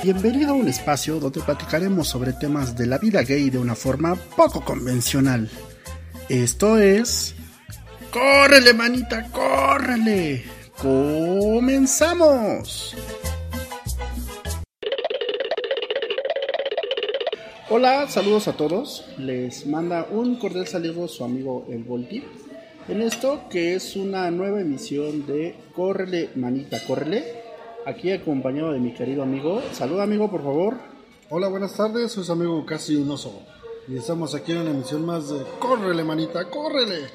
Bienvenido a un espacio donde platicaremos sobre temas de la vida gay de una forma poco convencional. Esto es... ¡Córrele, manita, córrele! ¡Comenzamos! Hola, saludos a todos. Les manda un cordial saludo su amigo El Volti. En esto que es una nueva emisión de Córrele, manita, córrele. Aquí acompañado de mi querido amigo. Saluda amigo, por favor. Hola, buenas tardes. Soy su amigo Casi un oso. Y estamos aquí en una emisión más de Córrele, manita, córrele.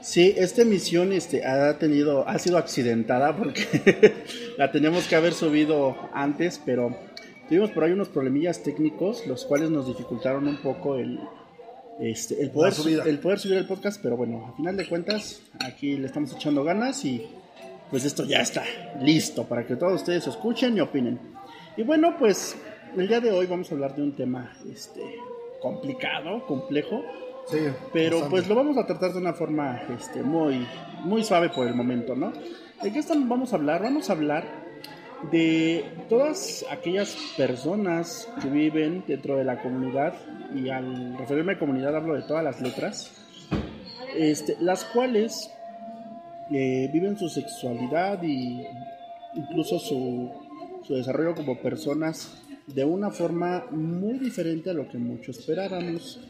Sí, esta emisión este, ha tenido, ha sido accidentada porque la teníamos que haber subido antes, pero tuvimos por ahí unos problemillas técnicos, los cuales nos dificultaron un poco el, este, el, poder, el poder subir el podcast, pero bueno, a final de cuentas, aquí le estamos echando ganas y pues esto ya está listo para que todos ustedes escuchen y opinen. Y bueno, pues el día de hoy vamos a hablar de un tema este, complicado, complejo, sí, pero pues lo vamos a tratar de una forma este, muy, muy suave por el momento, ¿no? ¿De qué vamos a hablar? Vamos a hablar de todas aquellas personas que viven dentro de la comunidad, y al referirme a comunidad hablo de todas las letras, este, las cuales eh, viven su sexualidad y incluso su, su desarrollo como personas de una forma muy diferente a lo que muchos esperábamos.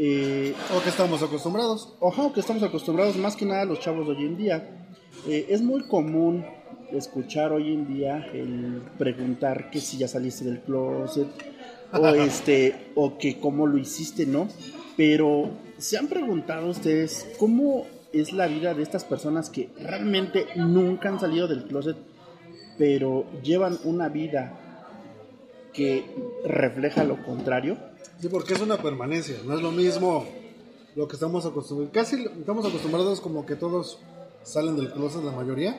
Eh, o que estamos acostumbrados. Ojo, que estamos acostumbrados más que nada los chavos de hoy en día. Eh, es muy común escuchar hoy en día el preguntar que si ya saliste del closet o este o que cómo lo hiciste, ¿no? Pero se han preguntado ustedes cómo es la vida de estas personas que realmente nunca han salido del closet, pero llevan una vida que refleja lo contrario. Sí, porque es una permanencia, no es lo mismo lo que estamos acostumbrados. Casi estamos acostumbrados como que todos salen del closet la mayoría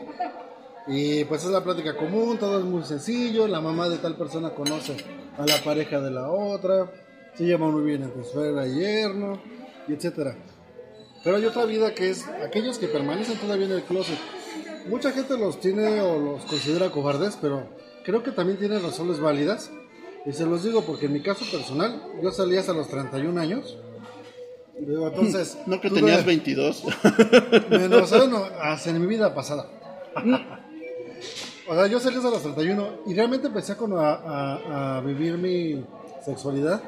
y pues es la plática común, todo es muy sencillo, la mamá de tal persona conoce a la pareja de la otra, se llama muy bien entre suegra y yerno, y etcétera. Pero hay otra vida que es aquellos que permanecen todavía en el closet. Mucha gente los tiene o los considera cobardes, pero creo que también tienen razones válidas. Y se los digo porque en mi caso personal, yo salí hasta los 31 años. Digo, entonces, no que tenías 22. Menos, no, hasta en mi vida pasada. O sea, yo salí a los 31 y realmente empecé a, a, vivir mi sexualidad.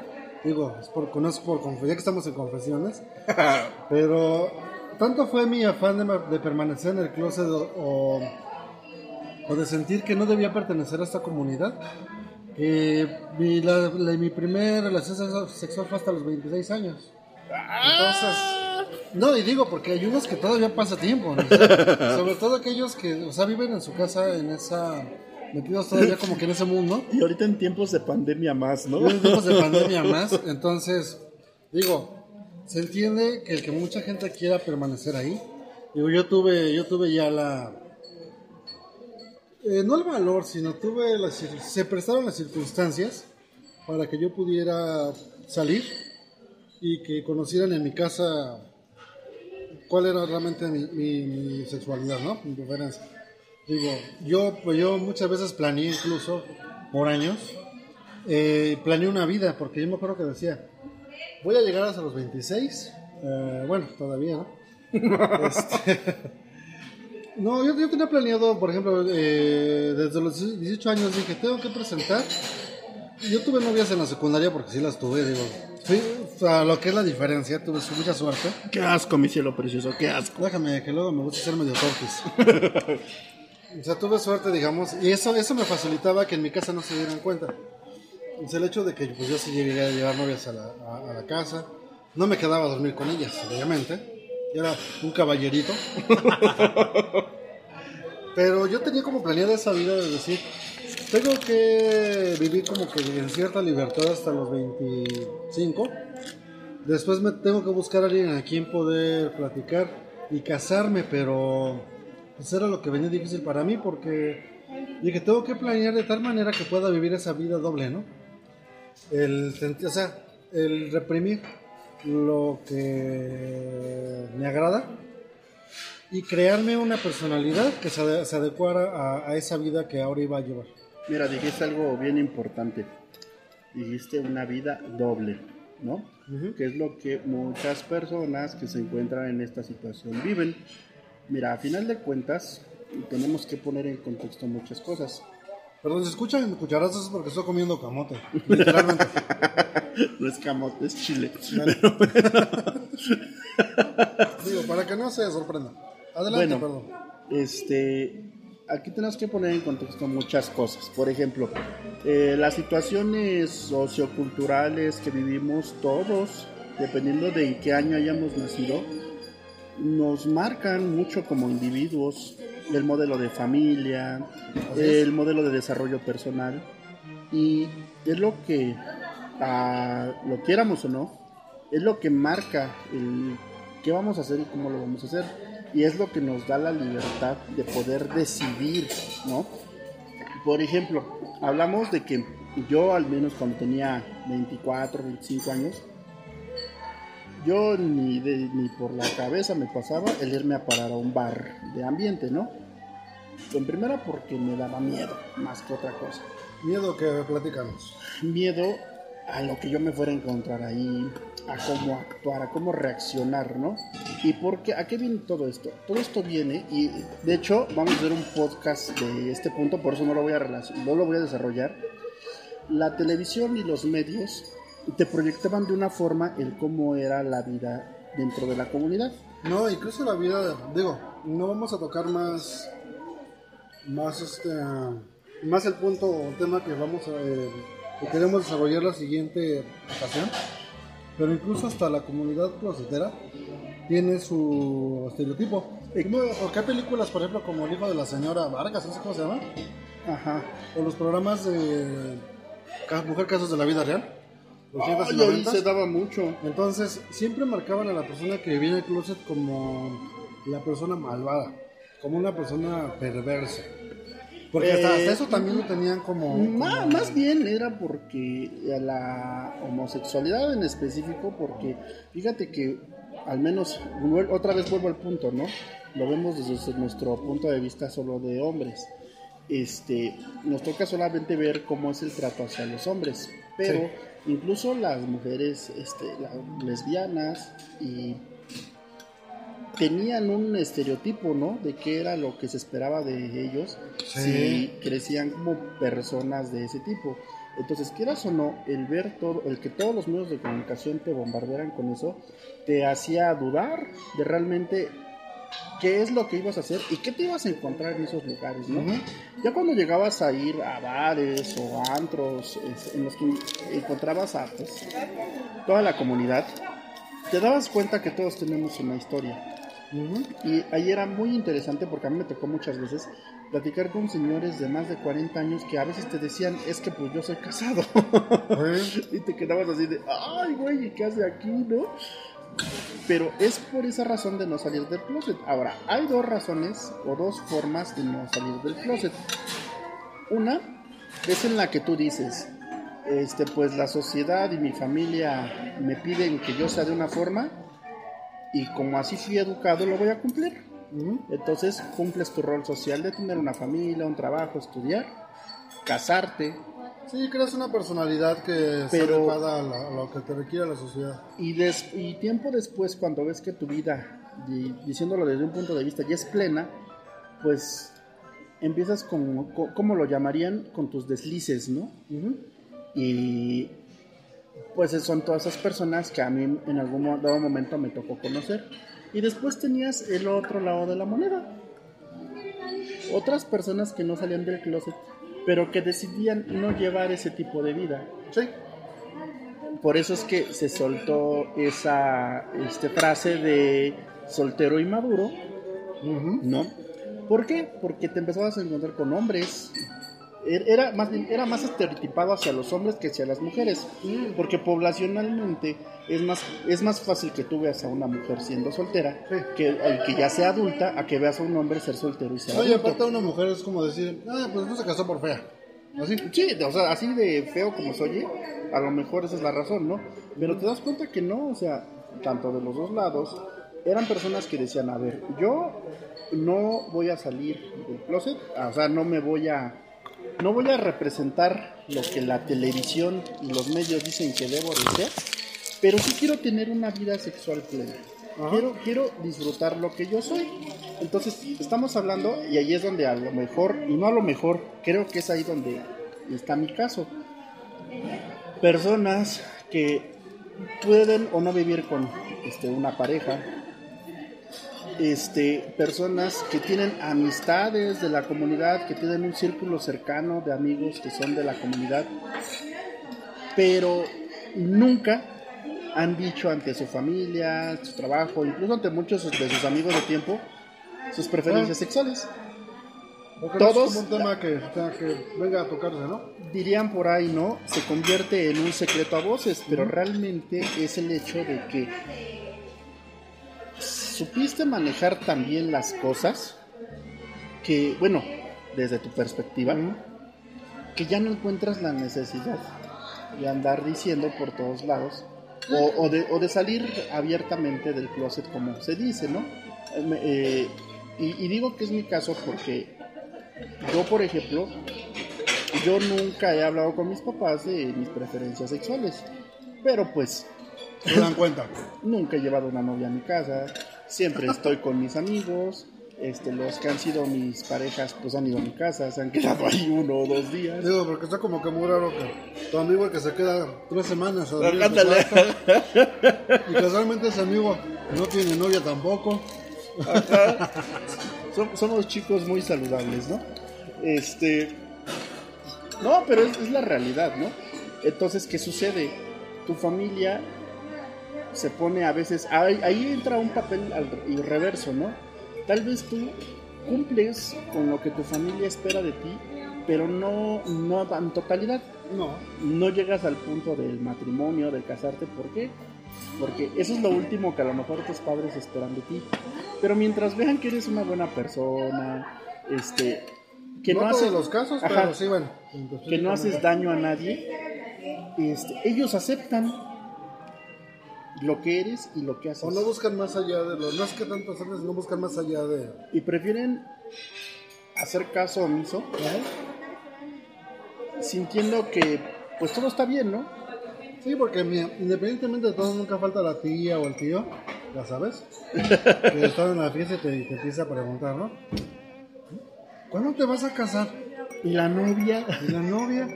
Digo, es por, conozco por ya que estamos en confesiones. pero tanto fue mi afán de, permanecer en el closet o, o, de sentir que no debía pertenecer a esta comunidad. Que mi, la, mi primer relación sexual fue hasta los 26 años. Entonces no, y digo, porque hay unos que todavía pasa tiempo, sobre todo aquellos que, o sea, viven en su casa en esa, metidos todavía como que en ese mundo. Y ahorita en tiempos de pandemia más, ¿no? En tiempos de pandemia más, entonces, digo, se entiende que el que mucha gente quiera permanecer ahí. Digo, yo tuve, yo tuve ya la, eh, no el valor, sino tuve, las, se prestaron las circunstancias para que yo pudiera salir y que conocieran en mi casa cuál era realmente mi, sexualidad, ¿no? Mi preferencia. Digo, yo, pues yo muchas veces planeé incluso por años, eh, planeé una vida, porque yo me acuerdo que decía, voy a llegar hasta los 26, eh, bueno, todavía, ¿no? Este, no, yo, tenía planeado, por ejemplo, eh, desde los 18 años dije, tengo que presentar. Yo tuve novias en la secundaria porque sí las tuve, digo, Sí, o sea, lo que es la diferencia, tuve mucha suerte. Qué asco, mi cielo precioso, qué asco. Déjame, que luego me gusta ser medio tortis. o sea, tuve suerte, digamos, y eso, eso me facilitaba que en mi casa no se dieran cuenta. O el hecho de que pues, yo sí llegué a llevar novias a la, a, la casa, no me quedaba a dormir con ellas, obviamente. Yo era un caballerito. Pero yo tenía como planeada esa vida de decir, tengo que vivir como que en cierta libertad hasta los 25. Después me tengo que buscar a alguien a quien poder platicar y casarme, pero pues era lo que venía difícil para mí porque dije, tengo que planear de tal manera que pueda vivir esa vida doble, ¿no? El, o sea, el reprimir lo que me agrada y crearme una personalidad que se, adecuara a, a esa vida que ahora iba a llevar. Mira, dijiste algo bien importante. Dijiste una vida doble, ¿no? Que es lo que muchas personas que se encuentran en esta situación viven. Mira, a final de cuentas, tenemos que poner en contexto muchas cosas. Perdón, se escuchan cucharazos porque estoy comiendo camote. Literalmente. no es camote, es chile. Digo, para que no se sorprenda. Adelante, bueno, perdón. Este, aquí tenemos que poner en contexto muchas cosas. Por ejemplo, eh, las situaciones socioculturales que vivimos todos, dependiendo de en qué año hayamos nacido, nos marcan mucho como individuos. El modelo de familia, el modelo de desarrollo personal. Y es lo que, ah, lo quieramos o no, es lo que marca el qué vamos a hacer y cómo lo vamos a hacer. Y es lo que nos da la libertad de poder decidir, ¿no? Por ejemplo, hablamos de que yo al menos cuando tenía 24, 25 años, yo ni, de, ni por la cabeza me pasaba el irme a parar a un bar de ambiente, ¿no? En primera porque me daba miedo, más que otra cosa. Miedo que platicamos. Miedo a lo que yo me fuera a encontrar ahí, a cómo actuar, a cómo reaccionar, ¿no? Y porque, ¿a qué viene todo esto? Todo esto viene, y de hecho vamos a hacer un podcast de este punto, por eso no lo voy a, no lo voy a desarrollar. La televisión y los medios te proyectaban de una forma el cómo era la vida dentro de la comunidad. No, incluso la vida, digo, no vamos a tocar más, más este, más el punto o tema que vamos a, eh, que queremos desarrollar la siguiente ocasión pero incluso hasta la comunidad closetera tiene su estereotipo. ¿O qué películas, por ejemplo, como El hijo de la señora Vargas, no sé cómo se llama? Ajá. O los programas de Mujer Casos de la Vida Real. Oh, se daba mucho. Entonces, siempre marcaban a la persona que vivía en el closet como la persona malvada, como una persona perversa. Porque hasta, Eh, eso también lo tenían como... Más, como- más bien era porque la homosexualidad en específico, porque fíjate que al menos, otra vez vuelvo al punto, ¿no? Lo vemos desde nuestro punto de vista solo de hombres. Este, nos toca solamente ver cómo es el trato hacia los hombres, pero incluso las mujeres este, la- lesbianas y tenían un estereotipo, ¿no? De qué era lo que se esperaba de ellos Sí. si crecían como personas de ese tipo. Entonces, quieras o no, el ver todo, el que todos los medios de comunicación te bombardearan con eso, te hacía dudar de realmente qué es lo que ibas a hacer y qué te ibas a encontrar en esos lugares, ¿no? Ya cuando llegabas a ir a bares o a antros en los que encontrabas a pues, toda la comunidad, te dabas cuenta que todos tenemos una historia. Ujú. Y ahí era muy interesante porque a mí me tocó muchas veces platicar con señores de más de 40 años que a veces te decían, es que pues yo soy casado. Sí. y te quedabas así de, ay, güey, ¿y qué hace aquí, no? Pero es por esa razón de no salir del closet. Ahora, hay dos razones o dos formas de no salir del closet. Una es en la que tú dices, este, pues la sociedad y mi familia me piden que yo sea de una forma y como así fui educado lo voy a cumplir. Entonces cumples tu rol social de tener una familia, un trabajo, estudiar, casarte Sí, creas una personalidad que se Pero- adecuada a, la- a lo que te requiere la sociedad. y, des- y tiempo después cuando ves que tu vida, di- diciéndolo desde un punto de vista, ya es plena, pues empiezas con, co- ¿cómo lo llamarían? Con tus deslices, ¿no? Ujú. Y pues son todas esas personas que a mí en algún dado momento me tocó conocer. Y después tenías el otro lado de la moneda. Otras personas que no salían del closet, pero que decidían no llevar ese tipo de vida. Sí. Por eso es que se soltó esa este, frase de soltero y maduro. ¿no? ¿Por qué? Porque te empezabas a encontrar con hombres. Er- Era más, era más estereotipado hacia los hombres que hacia las mujeres. Porque poblacionalmente es más, es más fácil que tú veas a una mujer siendo soltera que el que ya sea adulta a que veas a un hombre ser soltero y ser Oye, adulto. aparte una mujer es como decir, ah, pues no se casó por fea. Así. Sí, o sea, así de feo como se oye, a lo mejor esa es la razón, ¿no? Pero te das cuenta que no, o sea, tanto de los dos lados, eran personas que decían, a ver, yo no voy a salir del closet, o sea, no me voy a, no voy a representar lo que la televisión y los medios dicen que debo de ser, pero sí quiero tener una vida sexual plena. Quiero, quiero disfrutar lo que yo soy. Entonces, estamos hablando, y ahí es donde a lo mejor, y no a lo mejor, creo que es ahí donde está mi caso. Personas que pueden o no vivir con este, una pareja, este, personas que tienen amistades de la comunidad, que tienen un círculo cercano de amigos que son de la comunidad, pero nunca han dicho ante su familia, su trabajo, incluso ante muchos de sus amigos de tiempo, sus preferencias sexuales. Todos un tema que, que, venga a tocarse, ¿no? Dirían por ahí, ¿no? Se convierte en un secreto a voces, pero realmente es el hecho de que supiste manejar también las cosas que, bueno, desde tu perspectiva, que ya no encuentras la necesidad de andar diciendo por todos lados o, de, o de, salir abiertamente del closet como se dice, ¿no? Eh, y, y, digo que es mi caso porque yo, por ejemplo, yo nunca he hablado con mis papás de mis preferencias sexuales, pero pues... ¿Se dan cuenta? nunca he llevado una novia a mi casa, siempre estoy con mis amigos, este, los que han sido mis parejas pues han ido a mi casa, se han quedado ahí uno o dos días. Digo, porque está como que muy raro que tu amigo que se queda tres semanas a y casualmente ese amigo no tiene novia tampoco. Somos chicos muy saludables, ¿no? Este. No, pero es, la realidad, ¿no? Entonces, ¿qué sucede? Tu familia se pone a veces. Ahí, ahí entra un papel al reverso, ¿no? Tal vez tú cumples con lo que tu familia espera de ti, pero no, no en totalidad. No. No llegas al punto del matrimonio, de casarte. ¿Por qué? Porque eso es lo último que a lo mejor tus padres esperan de ti. Pero mientras vean que eres una buena persona, este, que no, haces los casos, pero sí, bueno, que no haces daño a nadie, este, ellos aceptan lo que eres y lo que haces. O no buscan más allá de lo, no es que tanto haces, no buscan más allá de. Y prefieren hacer caso omiso, sintiendo que pues todo está bien, ¿no? Sí, porque independientemente de todo, nunca falta la tía o el tío, ya sabes, que está en la fiesta y te, empieza a preguntar, ¿no? ¿Cuándo te vas a casar? ¿Y la novia? ¿Y la novia?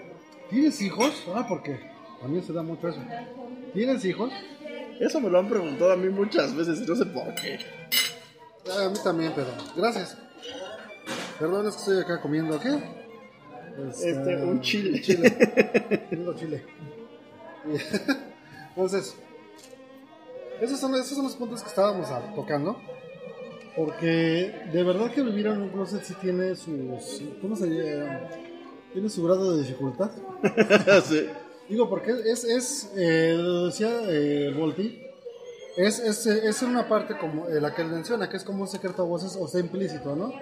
¿Tienes hijos? Ah, porque a mí se da mucho eso. ¿Tienes hijos? Eso me lo han preguntado a mí muchas veces y no sé por qué. Ah, a mí también, pero gracias. Perdón, es que estoy acá comiendo, ¿qué? Este, este un chile. Chile. chile. Entonces, esos son, esos son los puntos que estábamos tocando. Porque de verdad que vivir en un closet sí tiene sus. ¿Cómo se llama? Tiene su grado de dificultad. sí. Digo, porque es, es eh, decía eh, Volti, es, es, es, una parte como eh, la que él menciona, que es como un secreto a voces o sea implícito, ¿no?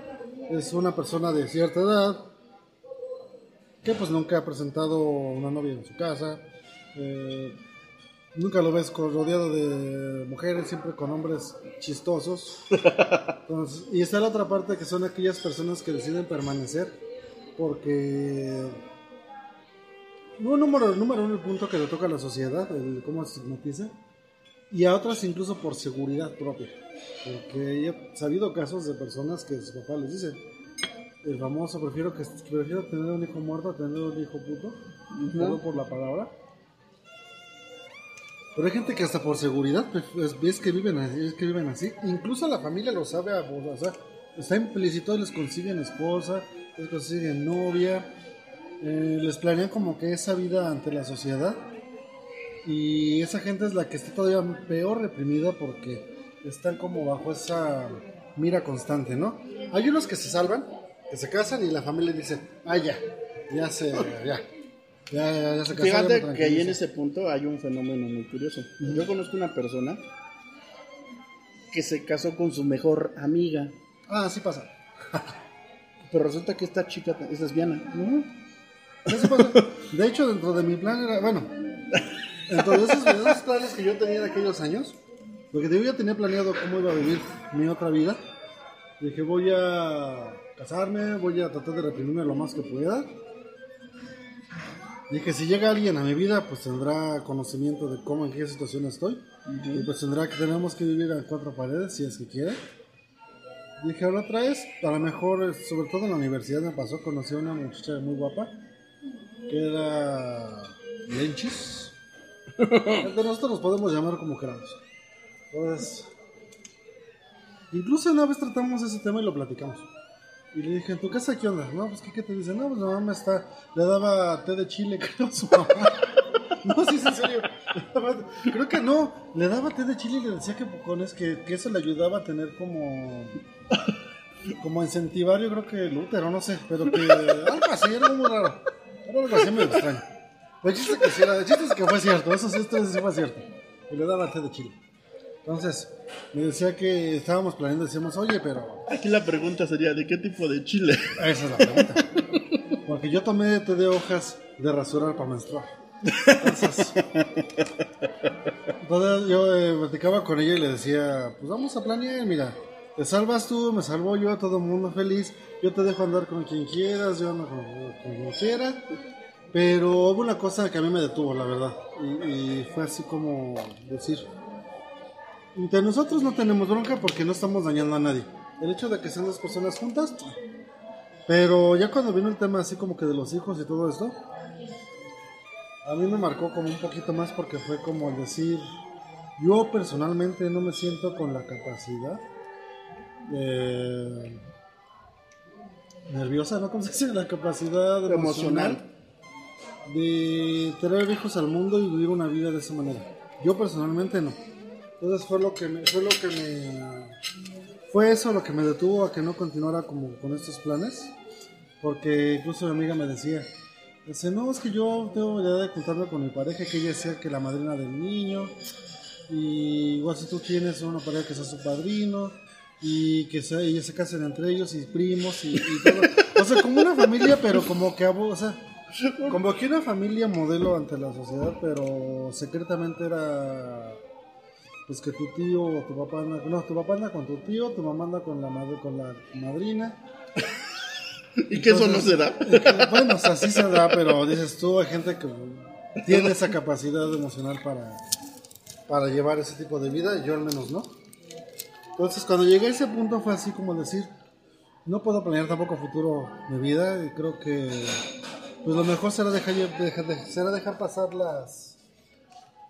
Es una persona de cierta edad que pues nunca ha presentado una novia en su casa, eh, nunca lo ves rodeado de mujeres, siempre con hombres chistosos. y está la otra parte que son aquellas personas que deciden permanecer porque... No, número, número uno, el punto que le toca a la sociedad, el cómo se estigmatiza, y a otras incluso por seguridad propia. Porque he sabido casos de personas que sus papás les dicen, el famoso, prefiero, que, prefiero tener un hijo muerto a tener un hijo puto, no por la palabra. Pero hay gente que hasta por seguridad pues, ves que viven así, es que viven así. Incluso la familia lo sabe, o sea, está implícito, les consiguen esposa, les consiguen novia, eh, les planean como que esa vida ante la sociedad. Y esa gente es la que está todavía peor reprimida porque están como bajo esa mira constante, ¿no? Hay unos que se salvan, que se casan y la familia dice, ah, ya, ya se, ya, Fíjate que ahí en ese punto hay un fenómeno muy curioso. Yo conozco una persona que se casó con su mejor amiga. Ah, sí pasa. Pero resulta que esta chica es lesbiana. De hecho, dentro de mi plan era, bueno, dentro de esos, planes que yo tenía de aquellos años, porque yo ya tenía planeado cómo iba a vivir mi otra vida, dije voy a casarme, voy a tratar de reprimirme lo más que pueda Dije, si llega alguien a mi vida, pues tendrá conocimiento de cómo, en qué situación estoy. Y pues tendrá que, tenemos que vivir en cuatro paredes, si es que quiere. Dije, la otra vez, a lo mejor, sobre todo en la universidad me pasó, conocí a una muchacha muy guapa, que era Lenchis. De nosotros nos podemos llamar como queramos. Entonces, incluso una vez tratamos ese tema y lo platicamos. Y le dije, ¿en tu casa qué onda? No, pues ¿qué, qué te dice? No, pues la mamá está, le daba té de chile, creo, a su mamá. No, sí, es en serio. Creo que no, le daba té de chile y le decía que con es que, que eso le ayudaba a tener como como incentivar, yo creo que el útero, no sé, pero que algo así, era muy raro. Era algo así medio extraño. El chiste, que sí era, el chiste es que fue cierto, eso sí, esto sí fue cierto. Y le daba té de chile. Entonces, me decía que estábamos planeando, decíamos, oye, pero. Aquí la pregunta sería: ¿de qué tipo de chile? Esa es la pregunta. Porque yo tomé té de hojas de rasurar para menstruar. Entonces, entonces yo eh, platicaba con ella y le decía, pues vamos a planear, mira, te salvas tú, me salvo yo, todo el mundo feliz, yo te dejo andar con quien quieras, yo ando con, con quien quiera, pero hubo una cosa que a mí me detuvo, la verdad, y, y fue así como decir, entre nosotros no tenemos bronca porque no estamos dañando a nadie, el hecho de que sean dos personas juntas, pero ya cuando vino el tema así como que de los hijos y todo esto, a mí me marcó como un poquito más porque fue como el decir, yo personalmente no me siento con la capacidad eh, nerviosa, ¿no? ¿Cómo se dice? La capacidad emocional, Emocional. de traer hijos al mundo y vivir una vida de esa manera. Yo personalmente no. Entonces fue lo que me, fue lo que me, fue eso lo que me detuvo a que no continuara como con estos planes, porque incluso mi amiga me decía, dice, no, es que yo tengo ya de contarme con mi pareja, que ella sea que la madrina del niño, y igual si tú tienes una pareja que sea su padrino, y que se, ellos se casen entre ellos y primos y, y todo. O sea, como una familia, pero como que, o sea, como que una familia modelo ante la sociedad, pero secretamente era pues que tu tío o tu papá anda, no, tu papá anda con tu tío, tu mamá anda con la madre, con la madrina. ¿Y que eso no se da? Que, bueno, o sea, sí se da, pero dices tú, hay gente que tiene esa capacidad emocional para, para llevar ese tipo de vida, yo al menos no. Entonces, cuando llegué a ese punto fue así como decir, no puedo planear tampoco futuro de vida y creo que pues lo mejor será dejar, dejar- de- será dejar pasar las,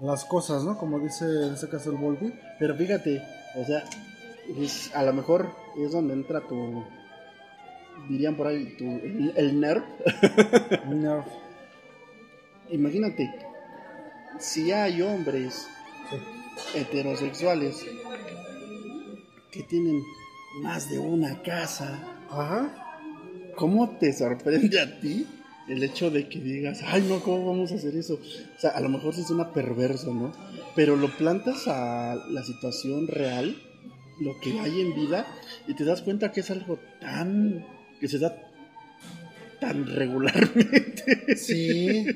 las cosas, ¿no? Como dice en ese caso el Volpi. Pero fíjate, o sea, es- a lo mejor es donde entra tu, dirían por ahí, tu, el, el nerd. Nerf. Imagínate, si hay hombres heterosexuales que tienen más de una casa, Ajá. ¿cómo te sorprende a ti el hecho de que digas, ay no, ¿cómo vamos a hacer eso? O sea, a lo mejor sí suena perverso, ¿no? Pero lo plantas a la situación real, lo que hay en vida, y te das cuenta que es algo tan, que se da tan regularmente. Sí.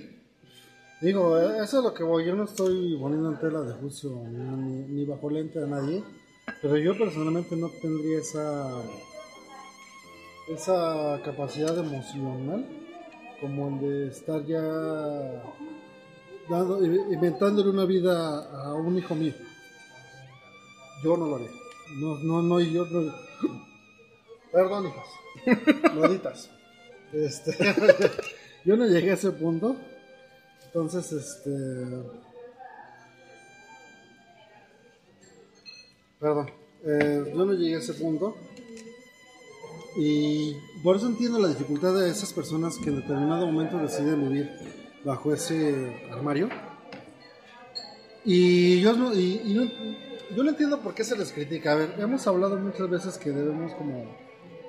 Digo, eh, eso es lo que voy. Yo no estoy poniendo en tela de juicio ni- ni bajo lente a nadie. Pero yo personalmente no tendría esa esa capacidad emocional como el de estar ya dando, inventándole una vida a un hijo mío. Yo no lo haría. No, no, no, yo no. Perdón, hijas. Loditas. Este, yo no llegué a ese punto. Entonces, este. Perdón. eh, yo no llegué a ese punto. Y por eso entiendo la dificultad de esas personas que en determinado momento deciden vivir bajo ese armario. Y yo no, y, no- yo no entiendo por qué se les critica. A ver, hemos hablado muchas veces que debemos como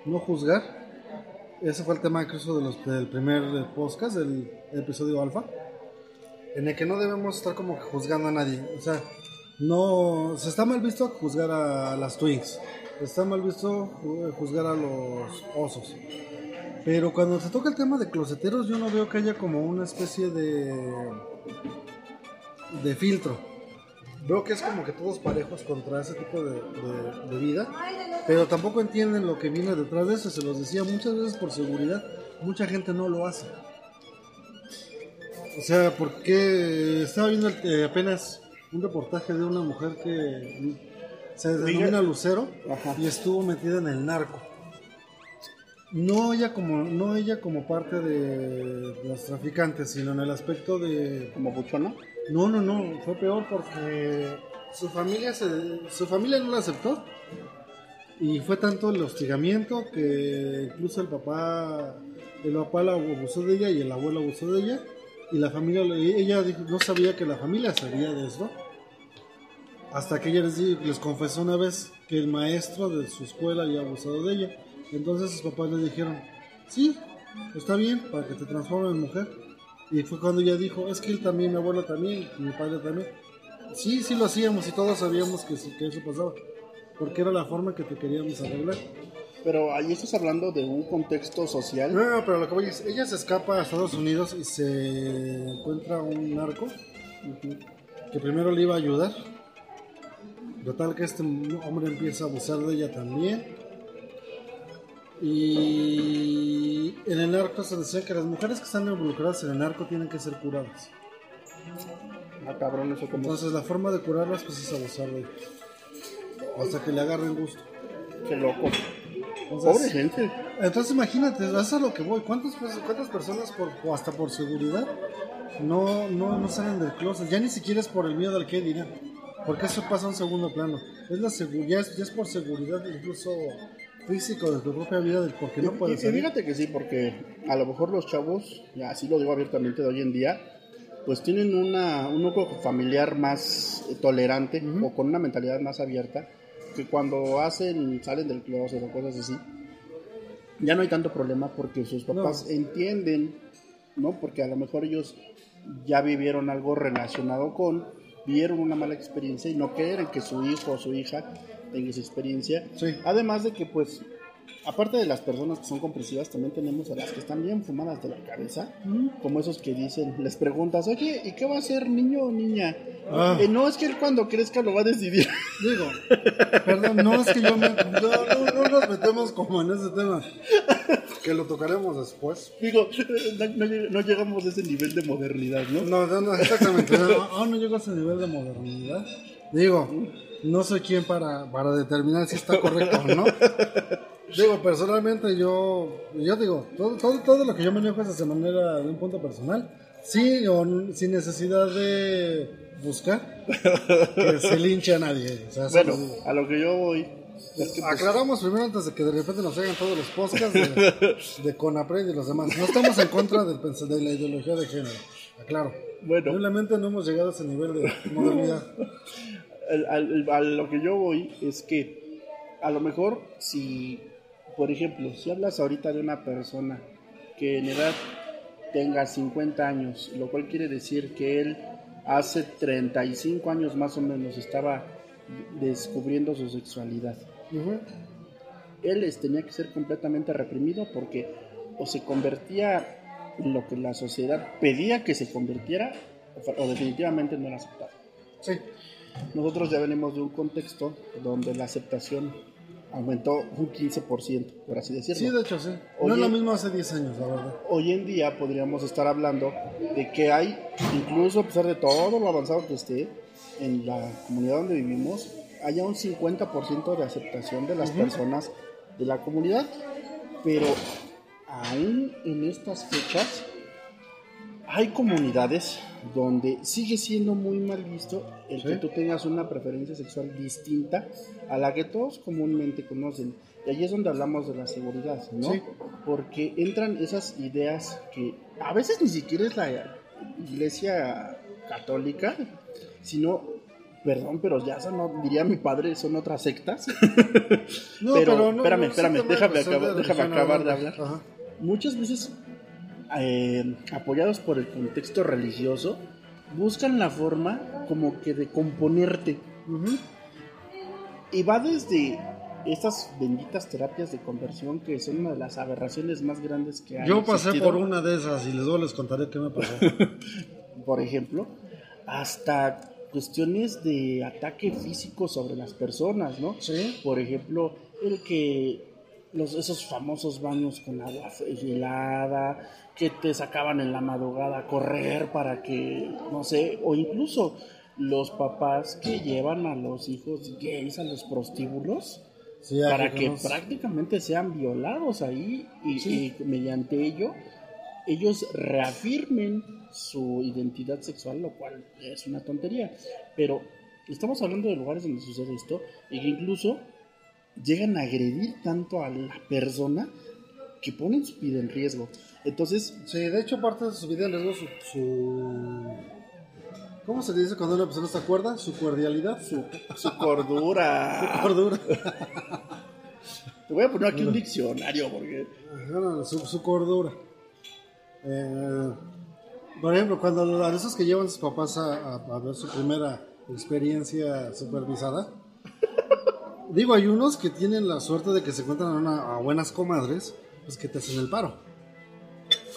no juzgar. Ese fue el tema incluso de los, del primer podcast, del episodio alfa, en el que no debemos estar como juzgando a nadie. O sea, no, se está mal visto juzgar a las twins, está mal visto ju- juzgar a los osos. Pero cuando se toca el tema de closeteros, yo no veo que haya como una especie de de filtro. Veo que es como que todos parejos contra ese tipo de, de- de vida, pero tampoco entienden lo que viene detrás de eso. Se los decía muchas veces por seguridad, mucha gente no lo hace. O sea, porque estaba viendo eh, apenas un reportaje de una mujer que se denomina Lucero Ajá. y estuvo metida en el narco. No ella como no ella como parte de los traficantes, sino en el aspecto de Como buchona. no, no, no, fue peor porque su familia se, su familia no la aceptó y fue tanto el hostigamiento que incluso el papá el papá la abusó de ella y el abuelo abusó de ella y la familia ella no sabía que la familia sabía de esto hasta que ella les, les confesó una vez que el maestro de su escuela había abusado de ella entonces sus papás le dijeron sí está bien para que te transformes en mujer y fue cuando ella dijo, es que él también, mi abuelo también, mi padre también. Sí, sí lo hacíamos y todos sabíamos que, que eso pasaba. Porque era la forma que te queríamos arreglar. Pero ahí estás hablando de un contexto social. No, no, pero lo que voy es, ella se escapa a Estados Unidos y se encuentra un narco que primero le iba a ayudar. De tal que este hombre empieza a abusar de ella también. Y en el narco se decía que las mujeres que están involucradas en el narco tienen que ser curadas. Ah, cabrón, eso como Entonces la forma de curarlas pues es abusar de ellas. Hasta que le agarren gusto. Qué loco. Entonces, Pobre gente. entonces imagínate, eso es a lo que voy. ¿Cuántas, cuántas personas por, o hasta por seguridad no, no, no salen del closet? Ya ni siquiera es por el miedo al que dirán. Porque eso pasa a un segundo plano. Es la seguridad, ya es por seguridad incluso físico de tu propia vida, del porque no Y- puedes y, salir. fíjate que sí, porque a lo mejor los chavos, y así lo digo abiertamente de hoy en día, pues tienen una, un núcleo familiar más tolerante o con una mentalidad más abierta, que cuando hacen, salen del closet o cosas así, ya no hay tanto problema porque sus papás No. entienden, ¿no? Porque a lo mejor ellos ya vivieron algo relacionado con, vieron una mala experiencia y no quieren que su hijo o su hija tenga esa experiencia. Sí. Además de que, pues, aparte de las personas que son compulsivas, también tenemos a las que están bien fumadas de la cabeza, como esos que dicen, les preguntas, oye, ¿y qué va a ser niño o niña? Ah. "Eh, no, es que él cuando crezca lo va a decidir. Digo, perdón, no es que yo me, no, no, no nos metemos como en ese tema, que lo tocaremos después. Digo, no, no lleg- no llegamos a ese nivel de modernidad, ¿no? No, no, no, exactamente. No, aún no llego a ese nivel de modernidad. Digo, no soy quien para, para determinar si está correcto o no. Digo, personalmente yo, yo digo, todo, todo, todo lo que yo manejo es de manera de un punto personal. Sí, o sin necesidad de buscar que se linche a nadie. O sea, Bueno, a lo que yo voy es que, pues, Aclaramos primero antes de que de repente nos hagan todos los podcasts de, de Conapred y los demás. No estamos en contra del de la ideología de género. Aclaro. Bueno. Simplemente no hemos llegado a ese nivel de modernidad. a lo que yo voy es que a lo mejor si, por ejemplo, si hablas ahorita de una persona que en edad tenga 50 años, lo cual quiere decir que él hace 35 años más o menos estaba descubriendo su sexualidad. Ujú. Él es- tenía que ser completamente reprimido porque o se convertía en lo que la sociedad pedía que se convirtiera o, o definitivamente no era aceptado. Sí. Nosotros ya venimos de un contexto donde la aceptación aumentó un 15%, por así decirlo. Sí, de hecho, sí. No es lo mismo hace 10 años, la verdad. Hoy en día podríamos estar hablando de que hay, incluso a pesar de todo lo avanzado que esté en la comunidad donde vivimos, haya un 50% de aceptación de las personas de la comunidad. Pero aún en estas fechas hay comunidades donde sigue siendo muy mal visto el que Sí. tú tengas una preferencia sexual distinta a la que todos comúnmente conocen. Y ahí es donde hablamos de la seguridad, ¿no? Sí. Porque entran esas ideas que a veces ni siquiera es la iglesia católica, sino, perdón, pero ya son, no- diría mi padre, son otras sectas. No, Pero, no, espérame, no, espérame, déjame acabar- déjame acabar de hablar. Ajá. muchas veces eh, apoyados por el contexto religioso, buscan la forma como que de componerte. Y va desde estas benditas terapias de conversión que son una de las aberraciones más grandes que hay. Yo pasé por una de esas y les luego les contaré qué me pasó. Por ejemplo, hasta cuestiones de ataque físico sobre las personas, ¿no? Sí. Por ejemplo, el que los, esos famosos baños con agua helada, que te sacaban en la madrugada a correr para que, no sé, o incluso los papás que llevan a los hijos gays a los prostíbulos para que prácticamente sean violados ahí y, mediante ello ellos reafirmen su identidad sexual, lo cual es una tontería. Pero estamos hablando de lugares donde sucede esto y que incluso llegan a agredir tanto a la persona que ponen su vida en riesgo. Entonces... Sí, de hecho parte de su vida en riesgo su, ¿Cómo se dice cuando una persona está cuerda? Su cordialidad. Su, su cordura. su cordura. Te voy a poner aquí un diccionario porque... su, su cordura. Eh, por ejemplo, cuando a esos que llevan sus papás a, a ver su primera experiencia supervisada, Digo, hay unos que tienen la suerte de que se encuentran a, buenas comadres, pues que te hacen el paro.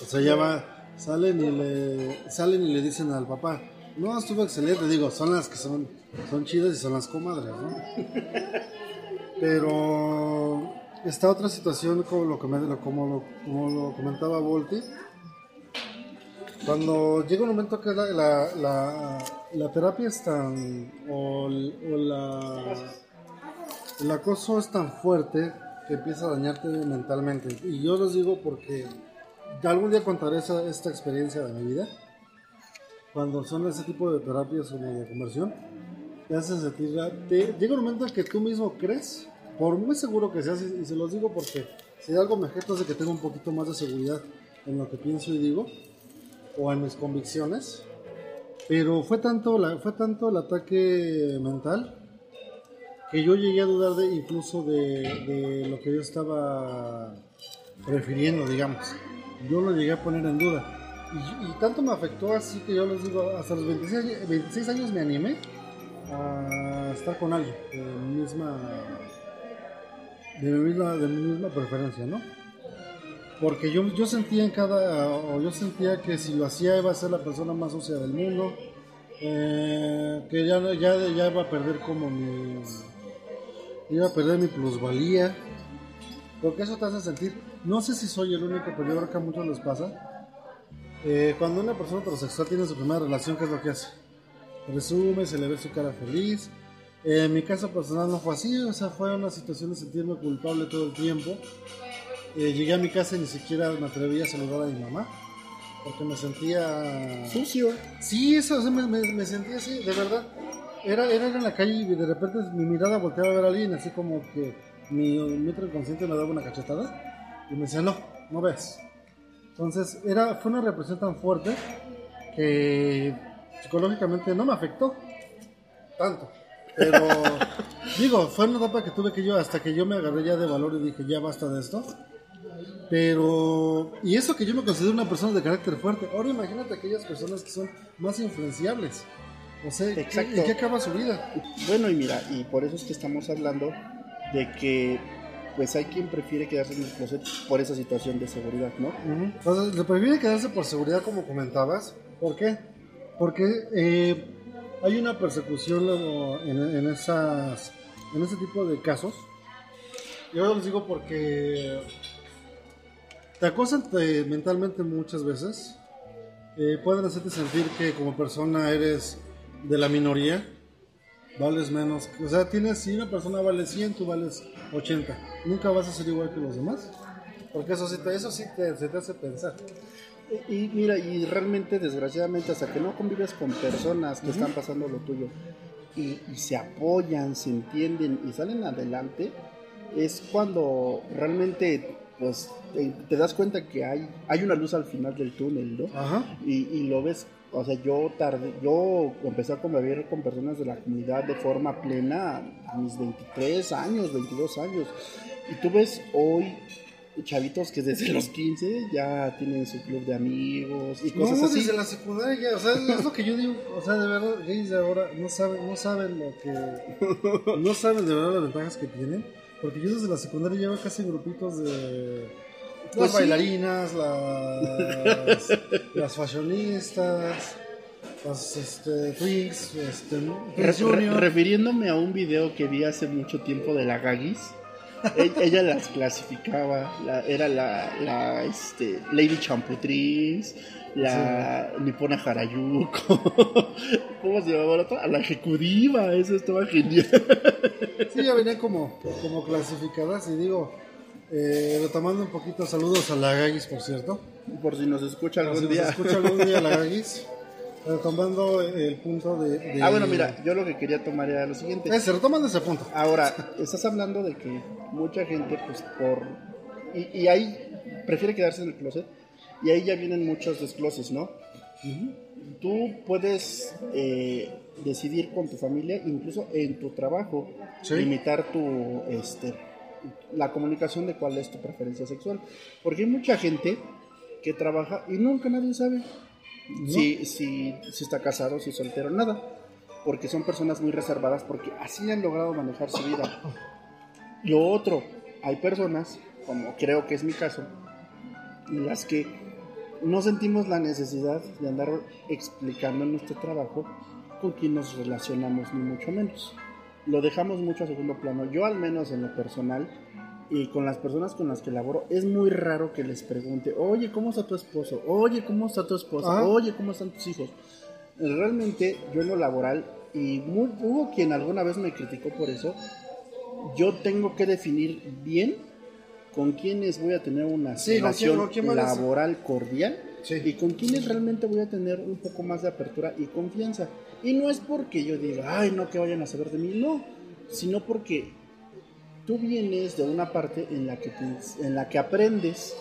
O sea, ya va, salen y le, salen y le dicen al papá, no, estuvo excelente, digo, son las que son, son chidas y son las comadres, ¿no? Pero esta otra situación, como lo, como lo, como lo comentaba Volti, cuando llega un momento que la, la, la, terapia es o la el acoso es tan fuerte que empieza a dañarte mentalmente. Y yo los digo porque algún día contaré esa, esta experiencia de mi vida. Cuando son ese tipo de terapias o de conversión, te hacen sentir. Te, llega un momento en que tú mismo crees, por muy seguro que seas, y, se los digo porque si algo me es de que tengo un poquito más de seguridad en lo que pienso y digo, o en mis convicciones. Pero fue tanto, la, fue tanto el ataque mental que yo llegué a dudar de incluso de, lo que yo estaba prefiriendo, digamos. Yo lo llegué a poner en duda. Y, tanto me afectó así que yo les digo, hasta los 26, 26 años me animé a estar con alguien de mi misma, de mi misma, de mi misma preferencia, ¿no? Porque yo, yo sentía en cada, o yo sentía que si lo hacía iba a ser la persona más sucia del mundo, eh, que ya, ya, ya iba a perder como mi iba a perder mi plusvalía. Porque eso te hace sentir, no sé si soy el único, pero yo creo que a muchos les pasa. Eh, cuando una persona heterosexual tiene su primera relación, ¿qué es lo que hace? Resume, se le ve su cara feliz. en mi caso personal no fue así, o sea, fue una situación de sentirme culpable todo el tiempo. Eh, llegué a mi casa y ni siquiera me atreví a saludar a mi mamá, porque me sentía... Sucio. Sí, eso, o sea, me, me sentía así, de verdad era, era en la calle y de repente mi mirada volteaba a ver a alguien, así como que mi metro inconsciente me daba una cachetada y me decía, no, no ves. Entonces, era, fue una represión tan fuerte que psicológicamente no me afectó tanto. Pero, digo, fue una etapa que tuve que yo, hasta que yo me agarré ya de valor y dije, ya basta de esto. Pero, y eso que yo me considero una persona de carácter fuerte. Ahora imagínate aquellas personas que son más influenciables. O sea, Exacto. ¿y qué acaba su vida? Bueno, y mira, y por eso es que estamos hablando de que pues hay quien prefiere quedarse en el closet por esa situación de seguridad, ¿no? Entonces, le prefiere quedarse por seguridad, como comentabas. ¿Por qué? Porque eh, hay una persecución en, en, esas, en ese tipo de casos. Yo les digo porque te acosan mentalmente muchas veces. Eh, pueden hacerte sentir que como persona eres de la minoría, vales menos. O sea, tienes, si una persona vale 100, tú vales 80. Nunca vas a ser igual que los demás. Porque eso sí te, eso sí te, se te hace pensar. Y, mira, y realmente, desgraciadamente, hasta que no convives con personas que están pasando lo tuyo y, se apoyan, se entienden y salen adelante, es cuando realmente pues te, das cuenta que hay, hay una luz al final del túnel, ¿no? Ajá. Y, y lo ves o sea, yo tardé, yo empecé a convivir con personas de la comunidad de forma plena a mis 23 años, 22 años. Y tú ves hoy chavitos que desde los 15 ya tienen su club de amigos y cosas no, así. desde la secundaria, o sea, es lo que yo digo, o sea, de verdad, gays de ahora no saben, no saben lo que, no saben de verdad las ventajas que tienen, porque yo desde la secundaria llevo casi grupitos de las pues bailarinas, las, las fashionistas, las este, este, refiriéndome a un video que vi hace mucho tiempo de la Gagis, E- ella las clasificaba, la- era la, la este, Lady Champutriz, la Nipona Harayuko, ¿cómo se llamaba la otra? La ejecutiva, eso estaba genial. Sí, ya venían como, como clasificadas y digo, eh, retomando un poquito, saludos a la Gagis, por cierto. Por si nos escucha algún Si nos día. escucha algún día la Gagis, retomando el punto de, de- Ah, bueno, mira, yo lo que quería tomar era lo siguiente. Ese, retomando ese punto. Ahora, estás hablando de que mucha gente, pues por. Y, y ahí prefiere quedarse en el closet. Y ahí ya vienen muchos descloses, ¿no? Tú puedes eh, decidir con tu familia, incluso en tu trabajo, Sí. limitar tu. Este, la comunicación de cuál es tu preferencia sexual. Porque hay mucha gente que trabaja y nunca nadie sabe si, si, si está casado, si es soltero, nada. Porque son personas muy reservadas porque así han logrado manejar su vida. Lo otro, hay personas, como creo que es mi caso, en las que no sentimos la necesidad de andar explicando en nuestro trabajo con quién nos relacionamos, ni mucho menos. Lo dejamos mucho a segundo plano. Yo al menos en lo personal y con las personas con las que laboro, es muy raro que les pregunte, oye, ¿cómo está tu esposo? Oye, ¿cómo está tu esposa? Ajá. Oye, ¿cómo están tus hijos? Realmente yo en lo laboral, y mu- hubo quien alguna vez me criticó por eso, yo tengo que definir bien con quiénes voy a tener una Sí, ¿con quién- relación quién a ser? laboral cordial Sí. y con quienes realmente voy a tener un poco más de apertura y confianza. Y no es porque yo diga, ay, no que vayan a saber de mí, no, sino porque tú vienes de una parte en la que, te- en la que aprendes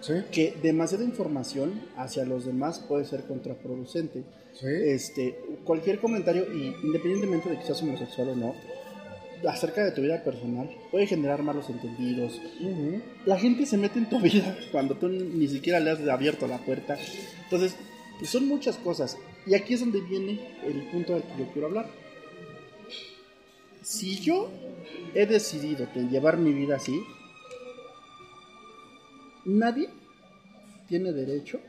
Sí, que demasiada información hacia los demás puede ser contraproducente. sí. Este, cualquier comentario, y independientemente de que seas homosexual o no, acerca de tu vida personal, puede generar malos entendidos. Ujú. La gente se mete en tu vida cuando tú ni siquiera le has abierto la puerta. Entonces, pues son muchas cosas. Y aquí es donde viene el punto del que yo quiero hablar. Si yo he decidido de llevar mi vida así, nadie tiene derecho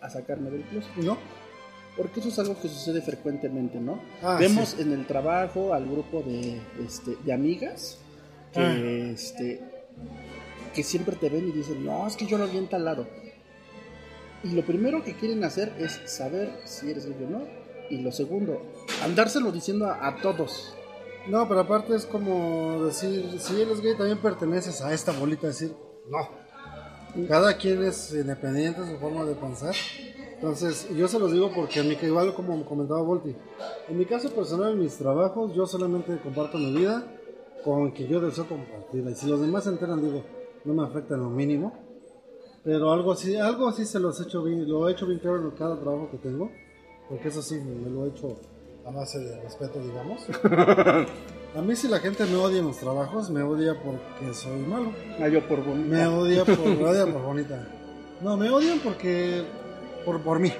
a sacarme del closet. ¿No? Porque eso es algo que sucede frecuentemente, ¿no? Ah, Vemos sí. en el trabajo al grupo de, este, de amigas que, Ah. este, que siempre te ven y dicen, no, es que yo lo vi en tal lado. Y lo primero que quieren hacer es saber si eres gay o no. Y lo segundo, andárselo diciendo a, a todos. No, pero aparte es como decir, si eres gay también perteneces a esta bolita, decir, no. Cada quien es independiente en su forma de pensar. Entonces, yo se los digo porque mi ca- igual como comentaba Volti, en mi caso personal, en mis trabajos, yo solamente comparto mi vida con quien yo deseo compartirla. Y si los demás se enteran, digo, no me afecta en lo mínimo. Pero algo así, algo así se los he hecho bien, lo he hecho bien claro en cada trabajo que tengo. Porque eso sí, me lo he hecho a base de respeto, digamos. A mí si la gente me odia en los trabajos, me odia porque soy malo. Ah, yo por bonita. Me odia por, me odia por bonita. No, me odian porque por, por mí.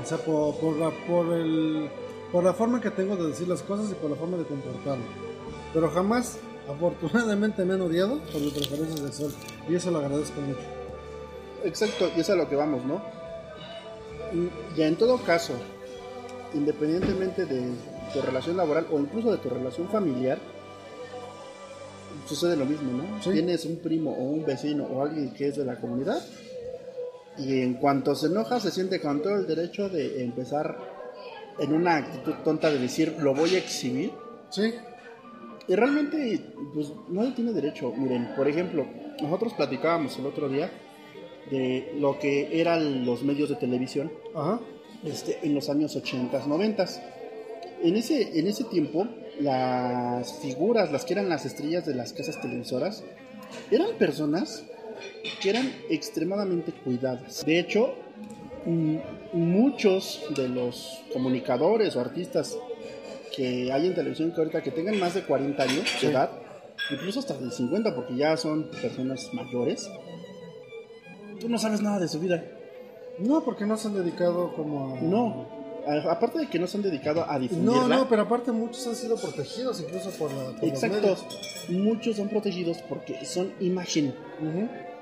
O sea, por, por la, por, el, por la forma que tengo de decir las cosas y por la forma de comportarme. Pero jamás, afortunadamente, me han odiado por mi preferencia sexual. Y eso lo agradezco mucho. Exacto, y es a lo que vamos, ¿no? Y en todo caso, independientemente de tu relación laboral o incluso de tu relación familiar, sucede lo mismo, ¿no? Sí. Tienes un primo o un vecino o alguien que es de la comunidad y en cuanto se enoja se siente con todo el derecho de empezar en una actitud tonta de decir lo voy a exhibir Sí, y realmente, pues nadie tiene derecho. Miren, por ejemplo, nosotros platicábamos el otro día de lo que eran los medios de televisión ajá. este, en los años 80, 90. En ese, en ese tiempo, las figuras, las que eran las estrellas de las casas televisoras, eran personas que eran extremadamente cuidadas. De hecho, mm, muchos de los comunicadores o artistas que hay en televisión que ahorita que tengan más de 40 años de Sí. edad, incluso hasta de 50, porque ya son personas mayores, tú no sabes nada de su vida. No, porque no se han dedicado como a... No, a- aparte de que no se han dedicado a difundirla, No, no, pero aparte muchos han sido protegidos incluso por, la, por exacto, muchos son protegidos porque son imagen.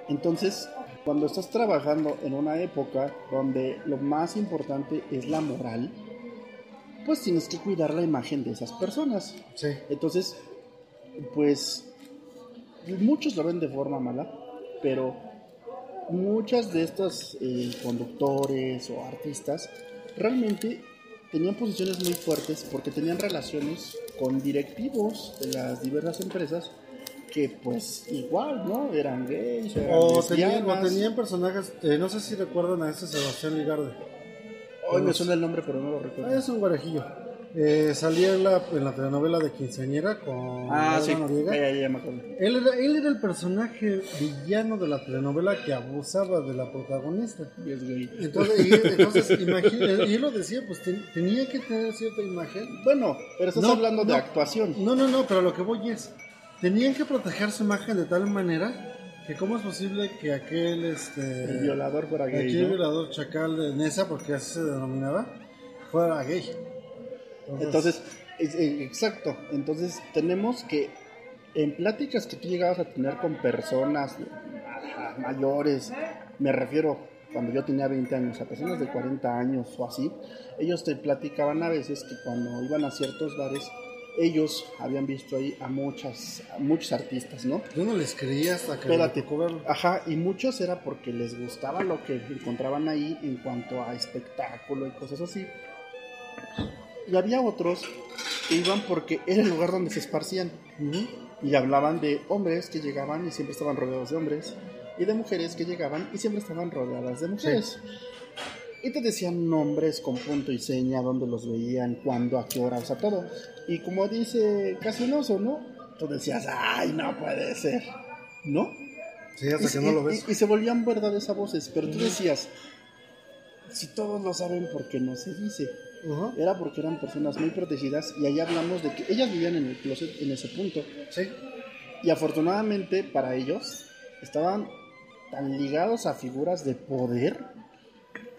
Entonces, cuando estás trabajando en una época donde lo más importante es la moral, pues tienes que cuidar la imagen de esas personas. Sí. Entonces, pues muchos lo ven de forma mala, pero muchas de estos eh, conductores o artistas realmente tenían posiciones muy fuertes porque tenían relaciones con directivos de las diversas empresas que pues igual, ¿no? Eran gays o, tenían, o tenían, personajes, eh, no sé si recuerdan a ese Sebastián Ligarde. Hoy me suena el nombre, pero no lo recuerdo. Ah, es un guarajillo. Eh, salía en la, en la, telenovela de Quinceañera con ah, sí. Noriega. Ya, ya, me él, era, él era el personaje villano de la telenovela que abusaba de la protagonista. Y es gay. Entonces, y, entonces y él lo decía, pues tenía que tener cierta imagen. Bueno, pero estás hablando de actuación. No, no, no, pero lo que voy es, tenían que proteger su imagen de tal manera que cómo es posible que aquel este el violador fuera gay aquel violador chacal de Nesa porque así se denominaba fuera gay entonces, eh, exacto. Entonces, tenemos que en pláticas que tú llegabas a tener con personas mayores, me refiero cuando yo tenía 20 años, a personas de 40 años o así, ellos te platicaban a veces que cuando iban a ciertos bares, ellos habían visto ahí a muchas muchos artistas, ¿no? Yo no les creía hasta que Espérate, Ajá, y muchos era porque les gustaba lo que encontraban ahí en cuanto a espectáculo y cosas así. Y había otros que iban porque era el lugar donde se esparcían. Y hablaban de hombres que llegaban y siempre estaban rodeados de hombres. Y de mujeres que llegaban y siempre estaban rodeadas de mujeres. Y te decían nombres con punto y seña, dónde los veían, cuándo, a qué hora, o sea, todo. Y como dice casi un oso, ¿no? Tú decías, ay, no puede ser. ¿No? Sí, hasta que no lo ves. Y, y, se volvían verdades a voces, pero tú decías, si todos lo saben, ¿por qué no se dice? Era porque eran personas muy protegidas y ahí hablamos de que ellas vivían en el closet en ese punto. Sí. Y afortunadamente para ellos estaban tan ligados a figuras de poder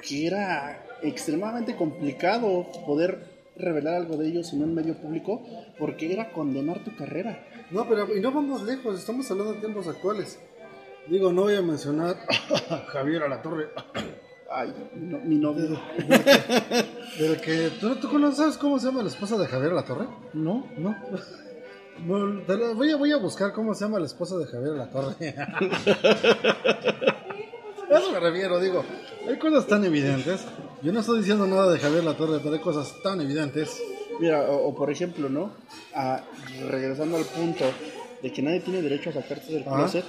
que era extremadamente complicado poder revelar algo de ellos en un medio público porque era condenar tu carrera. No, pero y no vamos lejos, estamos hablando de tiempos actuales. Digo, no voy a mencionar a Javier Alatorre. Ay, mi novio. Del que, ¿tú, ¿Tú conoces cómo se llama la esposa de Javier La Torre? No, no. Voy a, voy a buscar cómo se llama la esposa de Javier La Torre. Eso me refiero, digo. Hay cosas tan evidentes. Yo no estoy diciendo nada de Javier La Torre, pero hay cosas tan evidentes. Mira, o, por ejemplo, ¿no? regresando al punto de que nadie tiene derecho a sacarse del closet,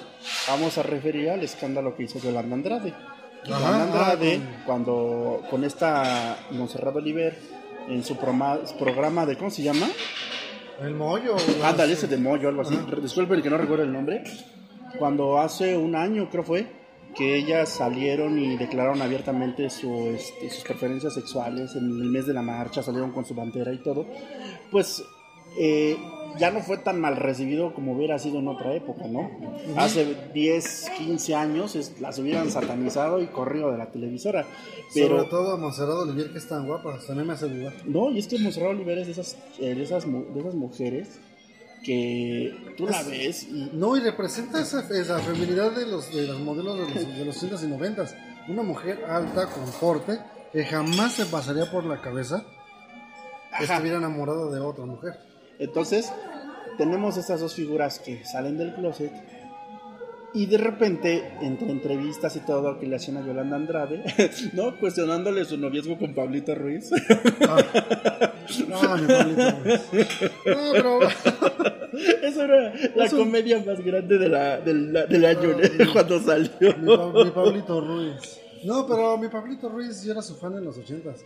vamos a referir al escándalo que hizo Yolanda Andrade. Andrade, cuando con esta Monserrat Oliver en su programa de, ¿cómo se llama? El Mollo. Ándale, ese de Mollo, algo así. Disculpen que no recuerdo el nombre. Cuando hace un año, creo fue, que ellas salieron y declararon abiertamente su, este, sus preferencias sexuales en el mes de la marcha, salieron con su bandera y todo, pues eh, ya no fue tan mal recibido como hubiera sido en otra época, ¿no? Hace 10, 15 años las hubieran satanizado y corrido de la televisora. Pero, Sobre todo a Monserrat Olivier, que es tan guapa, también me hace dudar. No, y es que Monserrat Olivier es de esas, eh, de esas, de esas mujeres que tú la ves y... No, y representa esa, esa feminidad de los, de los modelos de los, de los 80 y 90. Una mujer alta, con porte, que jamás se pasaría por la cabeza que estuviera enamorada de otra mujer. Entonces, tenemos estas dos figuras que salen del closet y de repente, entre entrevistas y todo que le hacían a Yolanda Andrade, ¿no? Cuestionándole su noviazgo con Pablito Ruiz. Ah. No, mi Pablito Ruiz. No, pero... Esa era la comedia más grande de la, del, año, cuando salió. Mi, mi, Pablito Ruiz. No, pero mi Pablito Ruiz yo era su fan en los ochentas.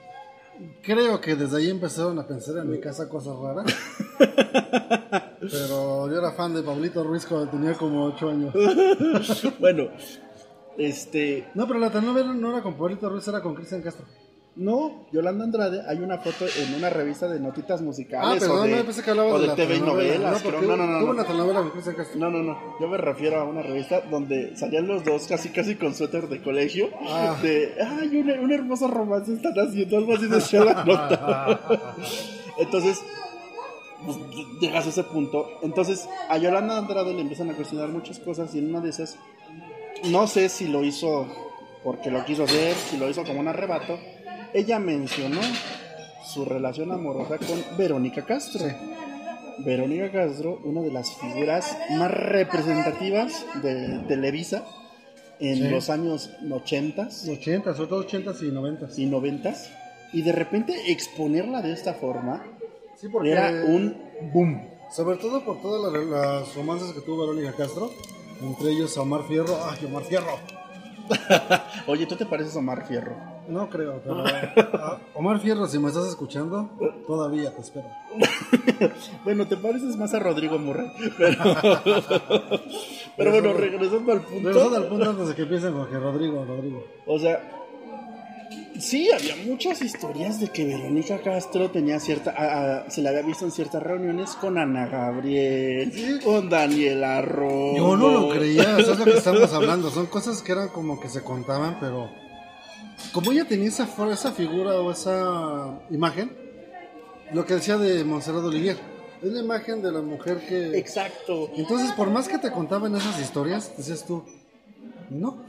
Creo que desde ahí empezaron a pensar en mi casa cosas raras. Pero yo era fan de Pablito Ruiz cuando tenía como 8 años. bueno, este. No, pero la telenovela no era con Pablito Ruiz, era con Cristian Castro. No, Yolanda Andrade, hay una foto en una revista de notitas musicales. Ah, perdón, o de, no, pensé que hablabas de, de TV y novelas. No, no, no, no, Tuvo una telenovela Cristian Castro. No, no, no. Yo me refiero a una revista donde salían los dos casi casi con suéter de colegio. Ah. De, ay, un, un hermoso romance están haciendo, algo así decía la nota. Entonces, pues, llegas a ese punto. Entonces, a Yolanda Andrade le empiezan a cuestionar muchas cosas y en una de esas, no sé si lo hizo porque lo quiso hacer, si lo hizo como un arrebato ella mencionó su relación amorosa con Verónica Castro. Verónica Castro, una de las figuras más representativas de Televisa en Sí. los años 80 80, sobre todo 80 y 90. y 90 y de repente exponerla de esta forma Sí, porque era un boom. Sobre todo por todas las, las romances que tuvo Verónica Castro, entre ellos Omar Fierro. ¡Ay, Omar Fierro! Oye, ¿tú te pareces a Omar Fierro? No creo, pero. ah, Omar Fierro, si me estás escuchando, todavía te espero. Bueno, te pareces más a Rodrigo Murray. Pero, pero bueno, regresando al punto. Regresando al punto antes de que empiecen con que Rodrigo, Rodrigo. O sea, sí, había muchas historias de que Verónica Castro tenía cierta, a- a- se la había visto en ciertas reuniones con Ana Gabriel, Sí. con Daniela Romo. Yo no lo creía, eso es lo que estamos hablando. Son cosas que eran como que se contaban, pero. Como ella tenía esa, esa figura o esa imagen, lo que decía de Monserrat Olivier, es la imagen de la mujer que. Exacto. Entonces, por más que te contaban esas historias, decías tú, no.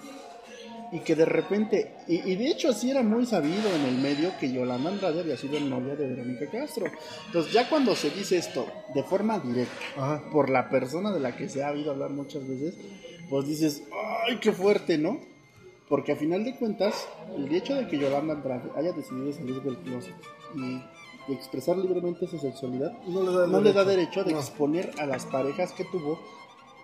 Y que de repente, y, y de hecho así era muy sabido en el medio que Yolanda Andrade había sido novia de Verónica Castro. Entonces ya cuando se dice esto de forma directa, Ajá. por la persona de la que se ha oído hablar muchas veces, pues dices, ¡ay, qué fuerte, ¿no? Porque a final de cuentas, el hecho de que Yolanda Andrade haya decidido salir del closet y, expresar libremente su sexualidad, No le da, no le da derecho de No. exponer a las parejas que tuvo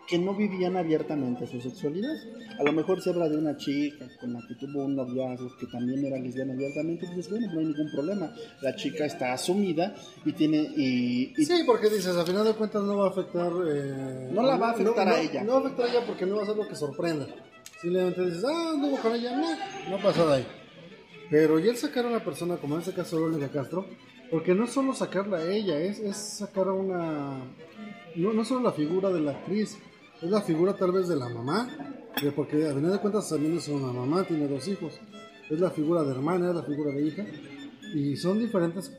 que no vivían abiertamente su sexualidad. A lo mejor se habla de una chica con la que tuvo un noviazgo que también era lesbiana abiertamente, y dices, bueno, no hay ningún problema. La chica está asumida y tiene... Y, y- Sí, porque dices, a final de cuentas no va a afectar. eh, No la va a afectar no- a ella. No va a afectar a ella porque no va a ser lo que sorprenda. Simplemente dices, ah, anduvo con ella, no, no pasó de ahí. Pero ya el sacar a una persona, como en este caso Verónica Castro, porque no es solo sacarla a ella, es, es sacar a una. No, no solo la figura de la actriz, es la figura tal vez de la mamá, porque a final de cuentas también es una mamá, tiene dos hijos. Es la figura de hermana, es la figura de hija. Y son diferentes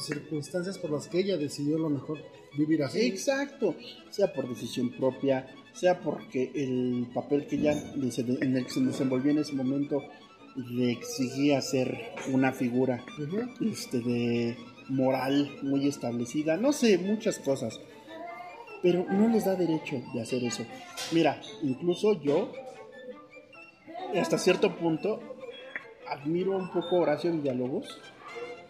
circunstancias por las que ella decidió lo mejor vivir así. Exacto, sea por decisión propia, sea porque el papel que ella en el que se desenvolvió en ese momento le exigía ser una figura este, de moral muy establecida, no sé, muchas cosas. Pero no les da derecho de hacer eso. Mira, incluso yo, hasta cierto punto, admiro un poco a Horacio Villalobos.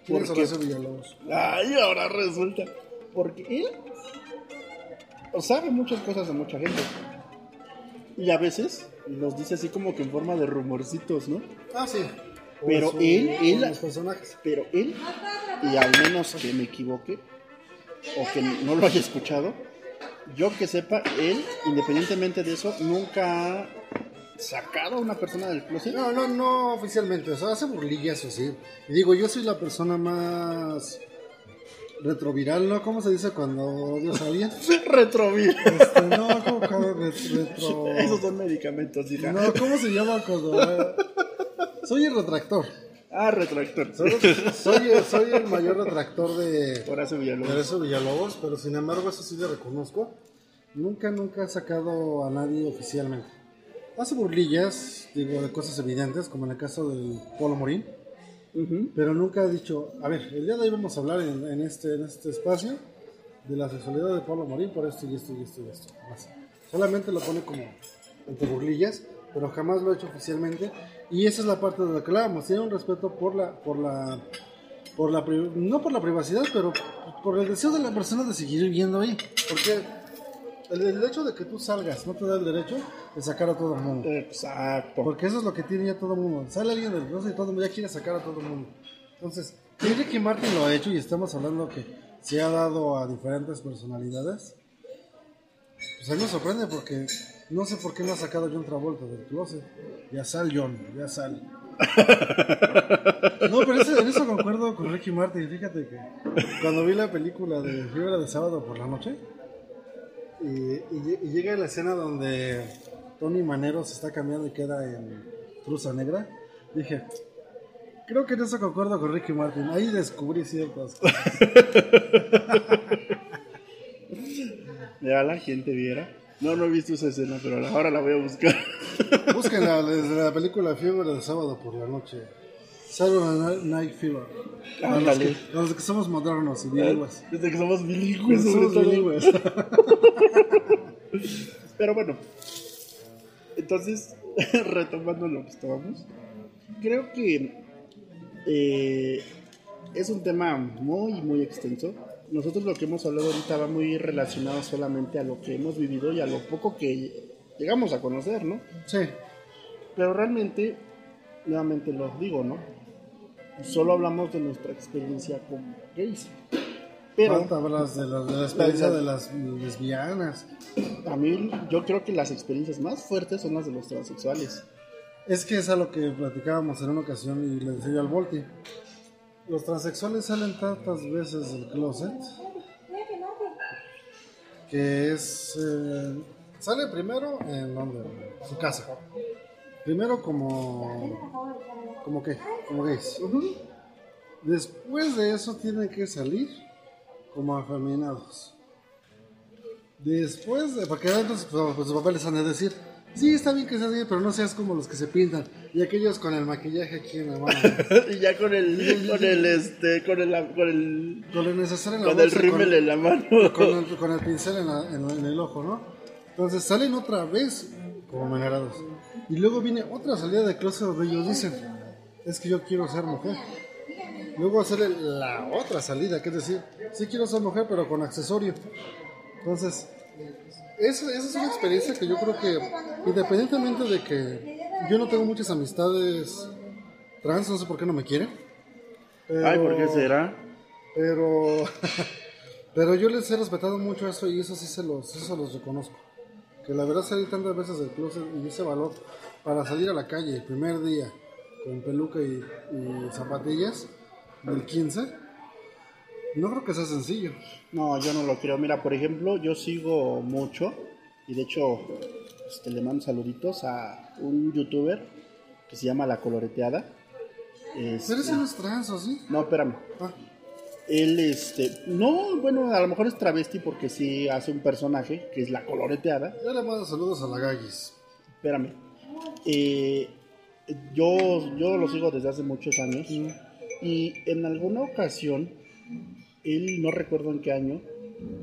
¿Quién es porque- Horacio Villalobos? Ay, ahora resulta. Porque él sabe muchas cosas de mucha gente. Y a veces nos dice así como que en forma de rumorcitos, ¿no? Ah, sí. Pero él- él- Los personajes. Pero él, y al menos que me equivoque, o que no lo haya escuchado, yo que sepa, él, independientemente de eso, nunca ha sacado a una persona del closet. No, no, no oficialmente. O sea, hace burlillas o sí. Y digo, yo soy la persona más retroviral, ¿no? ¿Cómo se dice cuando Dios sabía? Retrovir. Este, no, ¿cómo, cómo ret- retro... Esos son medicamentos, hija. No, ¿cómo se llama cuando... eh? Soy el retractor. Ah, retractor. Soy, soy, soy el mayor retractor de... Horacio Villalobos. Eso Villalobos, pero sin embargo eso sí le reconozco. Nunca, nunca he sacado a nadie oficialmente. Hace burlillas, digo, de cosas evidentes, como en el caso del Polo Morín, Pero nunca he dicho, a ver, el día de hoy vamos a hablar en, este, en este espacio de la sexualidad de Pablo Morín por esto y esto y esto y esto. Solamente lo pone como entre burlillas, pero jamás lo ha hecho oficialmente. Y esa es la parte de la que hablábamos. Tiene un respeto por la, por la, por la, no por la privacidad, pero por el deseo de la persona de seguir viviendo ahí. Porque el, el hecho de que tú salgas no te da el derecho de sacar a todo el mundo. Exacto. Porque eso es lo que tiene ya todo el mundo. Sale alguien del closet y todo el mundo ya quiere sacar a todo el mundo. Entonces, si Ricky Martin lo ha hecho y estamos hablando que se ha dado a diferentes personalidades, pues a mí me sorprende porque no sé por qué no ha sacado John Travolta del closet. Ya sal, John, ya sal. No, pero eso- en eso concuerdo con Ricky Martin. Fíjate que cuando vi la película de Fiebre de Sábado por la Noche, y, y y llega la escena donde Tony Manero se está cambiando y queda en Cruza Negra, dije, creo que en eso concuerdo con Ricky Martin. Ahí descubrí ciertas cosas. Ya la gente viera. No, no he visto esa escena, pero ahora la voy a buscar. Búsquenla desde la película Fiebre de Sábado por la Noche. Saturday Night Fever. Los, que, a los que somos modernos y bilingües. Desde que somos bilingües, Somos bilingües. Pero bueno, entonces, retomando lo que estábamos, creo que eh, es un tema muy, muy extenso. Nosotros lo que hemos hablado ahorita va muy relacionado solamente a lo que hemos vivido y a lo poco que llegamos a conocer, ¿no? Sí. Pero realmente, nuevamente lo digo, ¿no? Solo hablamos de nuestra experiencia como gays. Pero hablas de la, de la experiencia de las lesbianas. a mí yo creo que las experiencias más fuertes son las de los transexuales. Es que es a lo que platicábamos en una ocasión y le decía yo al Volti. Los transexuales salen tantas veces del closet que es... eh, sale primero en donde? Su casa. Primero como... ¿Como qué? Como gays. Después de eso tienen que salir como afeminados. Después de... Porque entonces pues, pues, sus papás les han de decir... Sí, está bien que seas gay, pero no seas como los que se pintan. Y aquellos con el maquillaje aquí en la mano. y ya con el, con el, este, con el, con el, Con el necesario en la con el rímel en la mano. con el, con el pincel en, la- en- en el ojo, ¿no? Entonces salen otra vez como menerados. Y luego viene otra salida de closet donde ellos dicen, es que yo quiero ser mujer. Luego sale la otra salida, que es decir, sí quiero ser mujer, pero con accesorio. Entonces, esa, esa es una experiencia que yo creo que, independientemente de que yo no tengo muchas amistades trans, no sé por qué no me quieren. Ay, ¿por qué será? pero pero yo les he respetado mucho eso y eso sí se los, eso se los reconozco. Que la verdad salí tantas veces del closet y ese valor para salir a la calle el primer día con peluca y, y zapatillas del 15, no creo que sea sencillo. No, yo no lo creo. Mira, por ejemplo, yo sigo mucho y de hecho este, le mando saluditos a un youtuber que se llama La Coloreteada. Este, Pero ese no es trans, ¿o sí? no, espérame. Ah, Él, este, no, bueno, a lo mejor es travesti porque sí hace un personaje que es La Coloreteada. yo le mando saludos a la Gagis. Espérame. Eh, yo, yo lo sigo desde hace muchos años. Y en alguna ocasión, él, no recuerdo en qué año,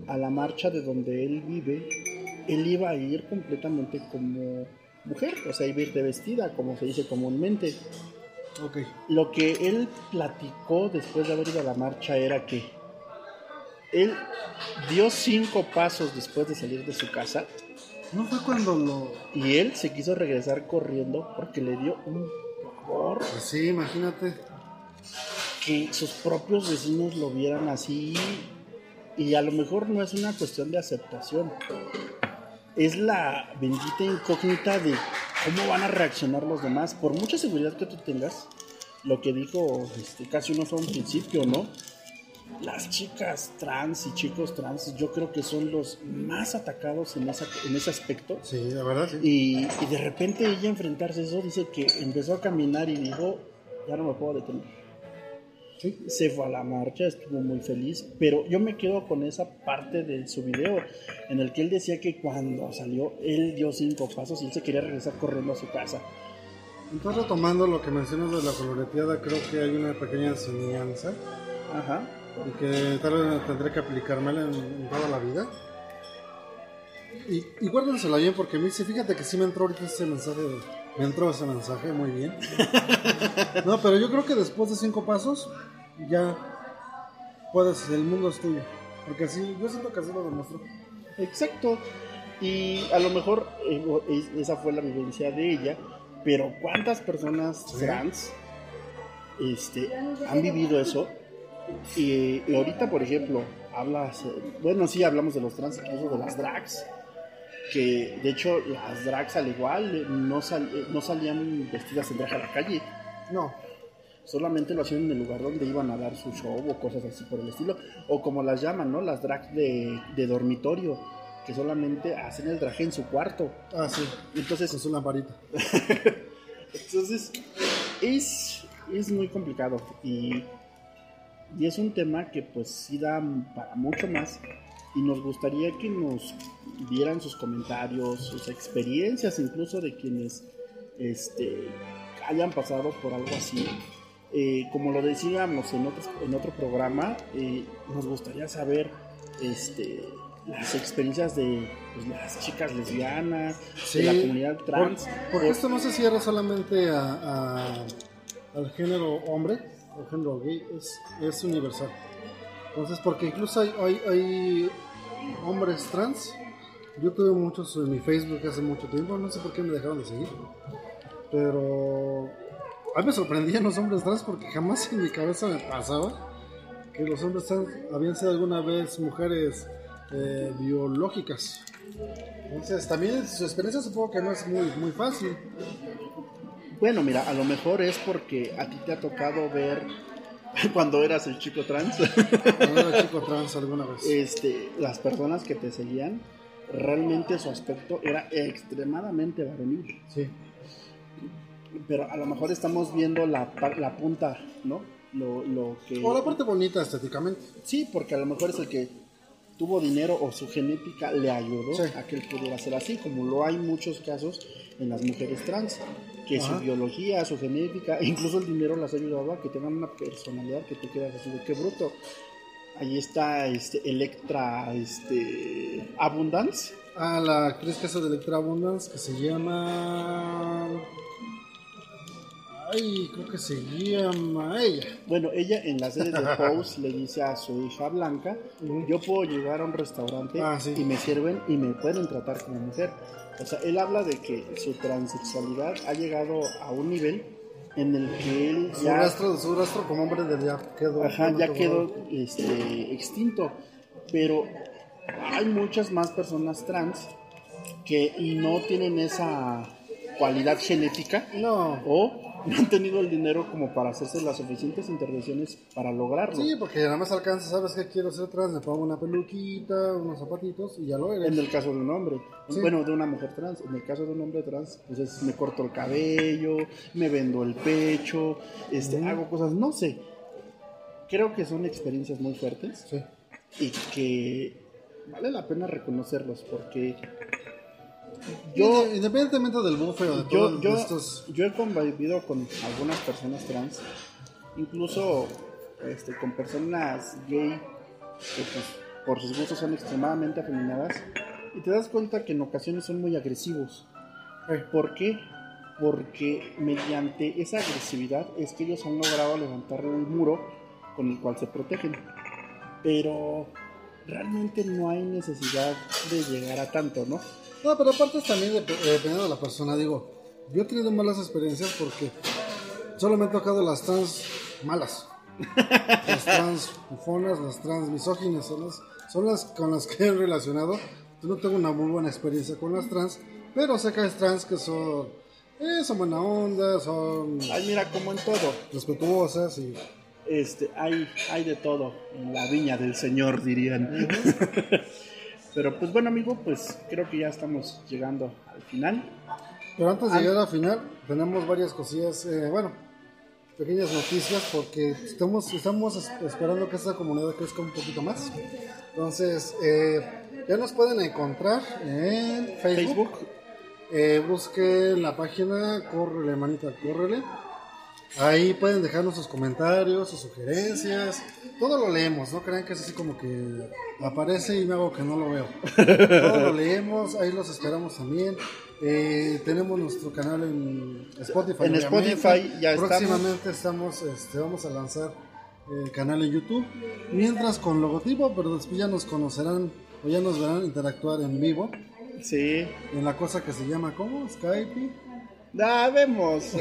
a la marcha de donde él vive, él iba a ir completamente como mujer, o sea, iba a ir de vestida, como se dice comúnmente. Lo que él platicó después de haber ido a la marcha era que él dio cinco pasos después de salir de su casa ¿No fue cuando lo... y él se quiso regresar corriendo porque le dio un pavor Pues sí, imagínate. que sus propios vecinos lo vieran así y a lo mejor no es una cuestión de aceptación. Es la bendita incógnita de cómo van a reaccionar los demás. Por mucha seguridad que tú tengas, lo que dijo este, casi uno fue un principio, ¿no? Las chicas trans y chicos trans yo creo que son los más atacados en, esa, en ese aspecto. Sí, la verdad sí. Y, y de repente ella enfrentarse a eso, dice que empezó a caminar y dijo, ya no me puedo detener. Sí. Se fue a la marcha, estuvo muy feliz, pero yo me quedo con esa parte de su video en el que él decía que cuando salió, él dio cinco pasos y él se quería regresar corriendo a su casa. Entonces, retomando lo que mencionas de la coloreteada, creo que hay una pequeña enseñanza Ajá. y que tal vez tendré que aplicármela en, en toda la vida. Y, y guárdensela bien porque dice, fíjate que sí me entró ahorita ese mensaje, de- me entró ese mensaje, muy bien. No, pero yo creo que después de cinco pasos ya puedes, el mundo es tuyo. Porque así, yo siento que así lo demostró. Exacto. Y a lo mejor eh, es- esa fue la vivencia de ella, pero ¿cuántas personas Sí. trans este, han vivido eso? Y, y ahorita, por ejemplo, hablas, eh, bueno, sí, hablamos de los trans, incluso de las drags, que de hecho las drags al igual no, sal- no salían vestidas en drag a la calle, No, solamente lo hacían en el lugar donde iban a dar su show o cosas así por el estilo, o como las llaman, ¿no? Las drags de, de dormitorio, que solamente hacen el drag en su cuarto. ah, sí, Entonces, con su lamparita. entonces es, es muy complicado y, y es un tema que pues sí da para mucho más y nos gustaría que nos dieran sus comentarios, sus experiencias incluso de quienes este, hayan pasado por algo así. Eh, como lo decíamos en otro, en otro programa, eh, nos gustaría saber este, las experiencias de pues, las chicas lesbianas, de la comunidad trans. porque esto no se cierra solamente a, al género hombre o género gay, es, es universal. Entonces, porque incluso hay, hay, hay hombres trans. Yo tuve muchos en mi Facebook hace mucho tiempo, no sé por qué me dejaron de seguir. Pero a mí me sorprendían los hombres trans porque jamás en mi cabeza me pasaba que los hombres trans habían sido alguna vez mujeres eh, biológicas. Entonces, también su experiencia supongo que no es muy, muy fácil. Bueno, mira, a lo mejor es porque a ti te ha tocado ver cuando eras el chico trans. Cuando era chico trans alguna vez. Este, las personas que te seguían, realmente su aspecto era extremadamente varonil. Sí. Pero a lo mejor estamos viendo la, la punta, ¿no? Lo, lo que... O la parte bonita estéticamente. Sí, porque a lo mejor es el que tuvo dinero o su genética le ayudó a que él pudiera ser así, como lo hay muchos casos en las mujeres trans, que su biología, su genética, incluso el dinero las ha ayudado a que tengan una personalidad que tú quedas así de qué bruto. Ahí está este Electra este Abundance. Ah, la actriz que hace de Electra Abundance que se llama Ay, creo que se llama ella. Bueno, ella en la serie de Pose le dice a su hija Blanca, yo puedo llegar a un restaurante ah, y me sirven y me pueden tratar como mujer. O sea, él habla de que su transexualidad ha llegado a un nivel en el que él su rastro, su rastro como hombre de ya quedó, ajá, ya quedó este, extinto. Pero hay muchas más personas trans que no tienen esa cualidad genética no. o no han tenido el dinero como para hacerse las suficientes intervenciones para lograrlo. Sí, porque nada más alcanza, sabes que quiero ser trans, me pongo una peluquita, unos zapatitos y ya lo eres. En el caso de un hombre, bueno, de una mujer trans, en el caso de un hombre trans, pues es, me corto el cabello, me vendo el pecho, este, hago cosas, no sé. Creo que son experiencias muy fuertes sí. y que vale la pena reconocerlos porque yo, independientemente del bufeo de todos yo, estos... yo he convivido con algunas personas trans, incluso este, con personas gay que pues, por sus gustos son extremadamente afeminadas, y te das cuenta que en ocasiones son muy agresivos. Eh, ¿Por qué? Porque mediante esa agresividad es que ellos han logrado levantar un muro con el cual se protegen. Pero realmente no hay necesidad de llegar a tanto, ¿no? No, pero aparte también dependiendo de la persona, digo, yo he tenido malas experiencias porque solo me han tocado las trans malas. las trans bufonas, las trans misóginas, son las, son las con las que he relacionado. Yo no tengo una muy buena experiencia con las trans, pero sé que hay trans que son, eh, son buena onda, son... Ay, mira, como en todo. Respetuosas y... Este, hay, hay de todo en la viña del Señor, dirían. Pero pues bueno, amigo, pues creo que ya estamos llegando al final. Pero antes de llegar al final, tenemos varias cosillas, eh, bueno, pequeñas noticias, porque estamos, estamos esperando que esta comunidad crezca un poquito más. Entonces, eh, ya nos pueden encontrar en Facebook. Eh, busquen la página, córrele, manita, córrele. Ahí pueden dejarnos sus comentarios, sus sugerencias. Todo lo leemos, no crean que es así como que aparece y me hago que no lo veo. Todo lo leemos, ahí los esperamos también. Eh, tenemos nuestro canal en Spotify. En Spotify ya Próximamente estamos, este, vamos a lanzar el canal en YouTube. Mientras con logotipo, pero después ya nos conocerán o ya nos verán interactuar en vivo. Sí. En la cosa que se llama, ¿cómo? Skype. Ah, vemos,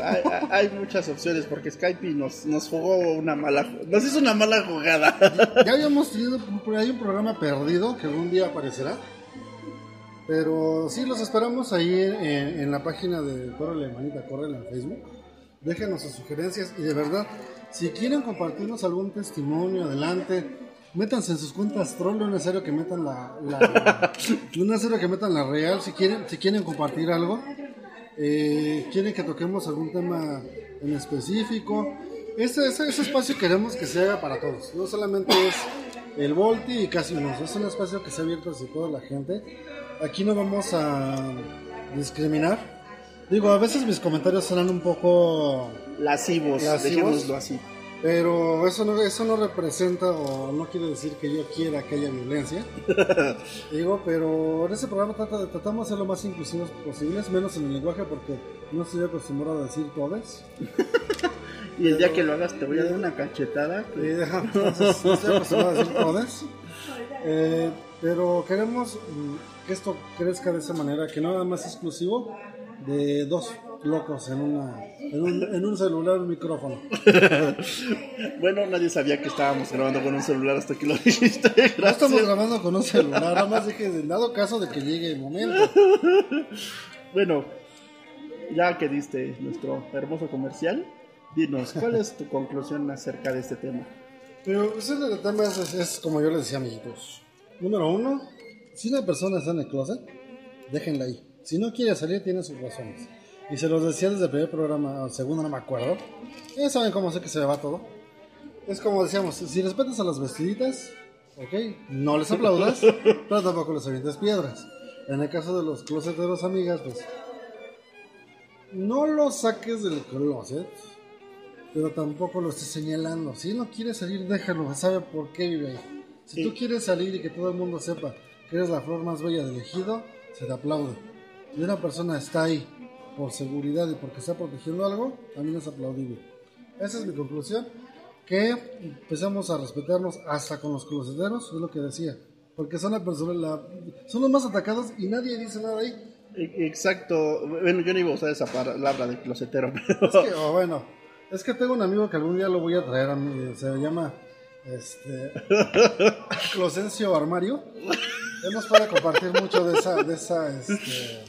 hay, muchas opciones porque Skype nos, nos jugó una mala, nos hizo una mala jugada. Ya habíamos tenido por ahí un programa perdido que algún día aparecerá. Pero sí, los esperamos ahí en, la página de Córrele Manita, Córrele en Facebook. Déjenos sus sugerencias y de verdad, si quieren compartirnos algún testimonio, adelante. Métanse en sus cuentas troll, no es necesario que metan la, la, no es necesario que metan la real. Si quieren, si quieren compartir algo, eh, quieren que toquemos algún tema en específico. Ese, ese, espacio queremos que sea para todos, no solamente es el Volti y casi unos, es un espacio que sea abierto hacia toda la gente. Aquí no vamos a discriminar, Digo, a veces mis comentarios serán un poco lascivos, Lascivos. dejémoslo así. Pero eso no, eso no representa o no quiere decir que yo quiera que haya violencia. Digo, pero en este programa trata tratamos de ser lo más inclusivos posibles, menos en el lenguaje porque no estoy acostumbrado a decir todes. Y el día que lo hagas te voy a dar una cachetada. Y deja- entonces, no estoy acostumbrado a decir todes. Eh, pero queremos mm, que esto crezca de esa manera, que no nada más exclusivo de dos locos en, una, en, un, en un celular, un micrófono. Bueno, nadie sabía que estábamos grabando con un celular hasta que lo dijiste. No estamos Gracias. grabando con un celular, nada más dije, en dado caso de que llegue el momento. Bueno, ya que diste nuestro hermoso comercial, dinos, ¿cuál es tu conclusión acerca de este tema? Pero ese el tema es, es- es como yo les decía, amiguitos. Número uno, si una persona está en el closet, déjenla ahí. Si no quiere salir, tiene sus razones. Y se los decía desde el primer programa, o segundo, no me acuerdo. Ya saben cómo sé que se me va todo. Es como decíamos, si respetas a las vestiditas, ok, no les aplaudas, pero tampoco les avientes piedras. En el caso de los closeteros, amigas, pues no lo saques del closet, pero tampoco lo estés señalando. Si no quiere salir, déjalo, sabe por qué vive ahí. Si Sí. tú quieres salir y que todo el mundo sepa que eres la flor más bella del ejido, se te aplaude. Si una persona está ahí por seguridad y porque está protegiendo algo, también es aplaudible. Esa es mi conclusión. Que empezamos a respetarnos hasta con los closeteros, es lo que decía. Porque son, la persona, la- son los más atacados y nadie dice nada ahí. E- Exacto. Bueno, yo no iba a usar esa palabra de closetero, pero... Es que, oh, bueno, es que tengo un amigo que algún día lo voy a traer a mí, se llama este Closencio Armario. Nos puede compartir mucho de esa, de esa, este,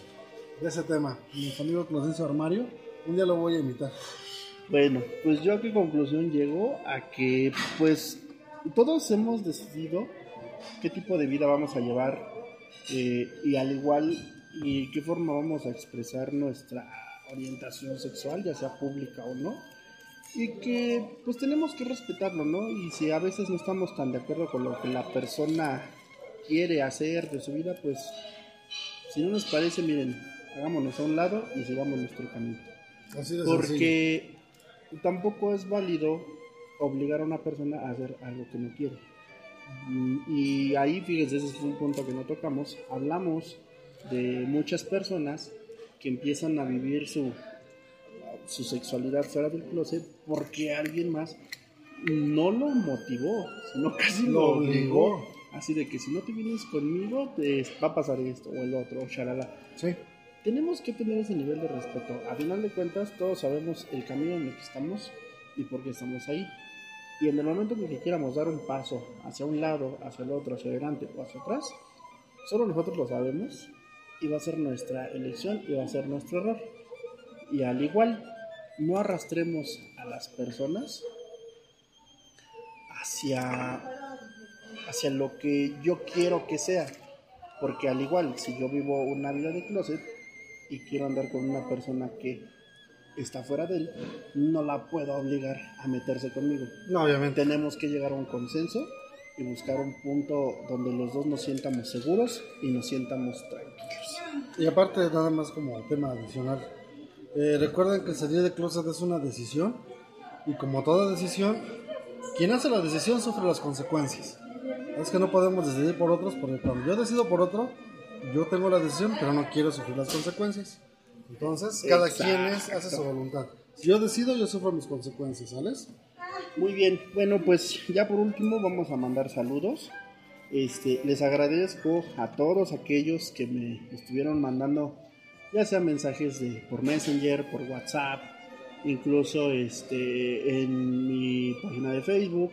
de ese tema. Nuestro amigo Closencio Armario, un día lo voy a invitar. Bueno, pues yo a qué conclusión llego a que pues todos hemos decidido qué tipo de vida vamos a llevar eh, y al igual y qué forma vamos a expresar nuestra orientación sexual, ya sea pública o no. Y que pues tenemos que respetarlo, ¿no? Y si a veces no estamos tan de acuerdo con lo que la persona quiere hacer de su vida, pues si no nos parece, miren, hagámonos a un lado y sigamos nuestro camino. Así de sencillo. Porque tampoco es válido obligar a una persona a hacer algo que no quiere. Mm, Y ahí, fíjense, ese es un punto que no tocamos. Hablamos de muchas personas que empiezan a vivir su, su sexualidad fuera del closet porque alguien más no lo motivó, sino casi lo, Lo obligó. obligó. Así de que si no te vienes conmigo, te va a pasar esto o el otro, o shalala Sí, tenemos que tener ese nivel de respeto. A final de cuentas, todos sabemos el camino en el que estamos y por qué estamos ahí. Y en el momento en que quieramos dar un paso hacia un lado, hacia el otro, hacia adelante o hacia atrás, solo nosotros lo sabemos y va a ser nuestra elección y va a ser nuestro error. Y al igual, no arrastremos a las personas hacia, hacia lo que yo quiero que sea. Porque al igual, si yo vivo una vida de closet y quiero andar con una persona que está fuera de él, no la puedo obligar a meterse conmigo. no, obviamente. Tenemos que llegar a un consenso y buscar un punto donde los dos nos sientamos seguros y nos sientamos tranquilos. Y aparte, nada más como tema adicional. eh, recuerden que salir de closet es una decisión. Y como toda decisión, quien hace la decisión sufre las consecuencias. Es que no podemos decidir por otros, porque cuando yo decido por otro, yo tengo la decisión, pero no quiero sufrir las consecuencias. Entonces, cada quien es, hace su voluntad. Si yo decido, yo sufro mis consecuencias, ¿sales? Muy bien, bueno, pues ya por último vamos a mandar saludos. Este, les agradezco a todos aquellos que me estuvieron mandando, ya sea mensajes de, por Messenger, por WhatsApp, incluso este, en mi página de Facebook,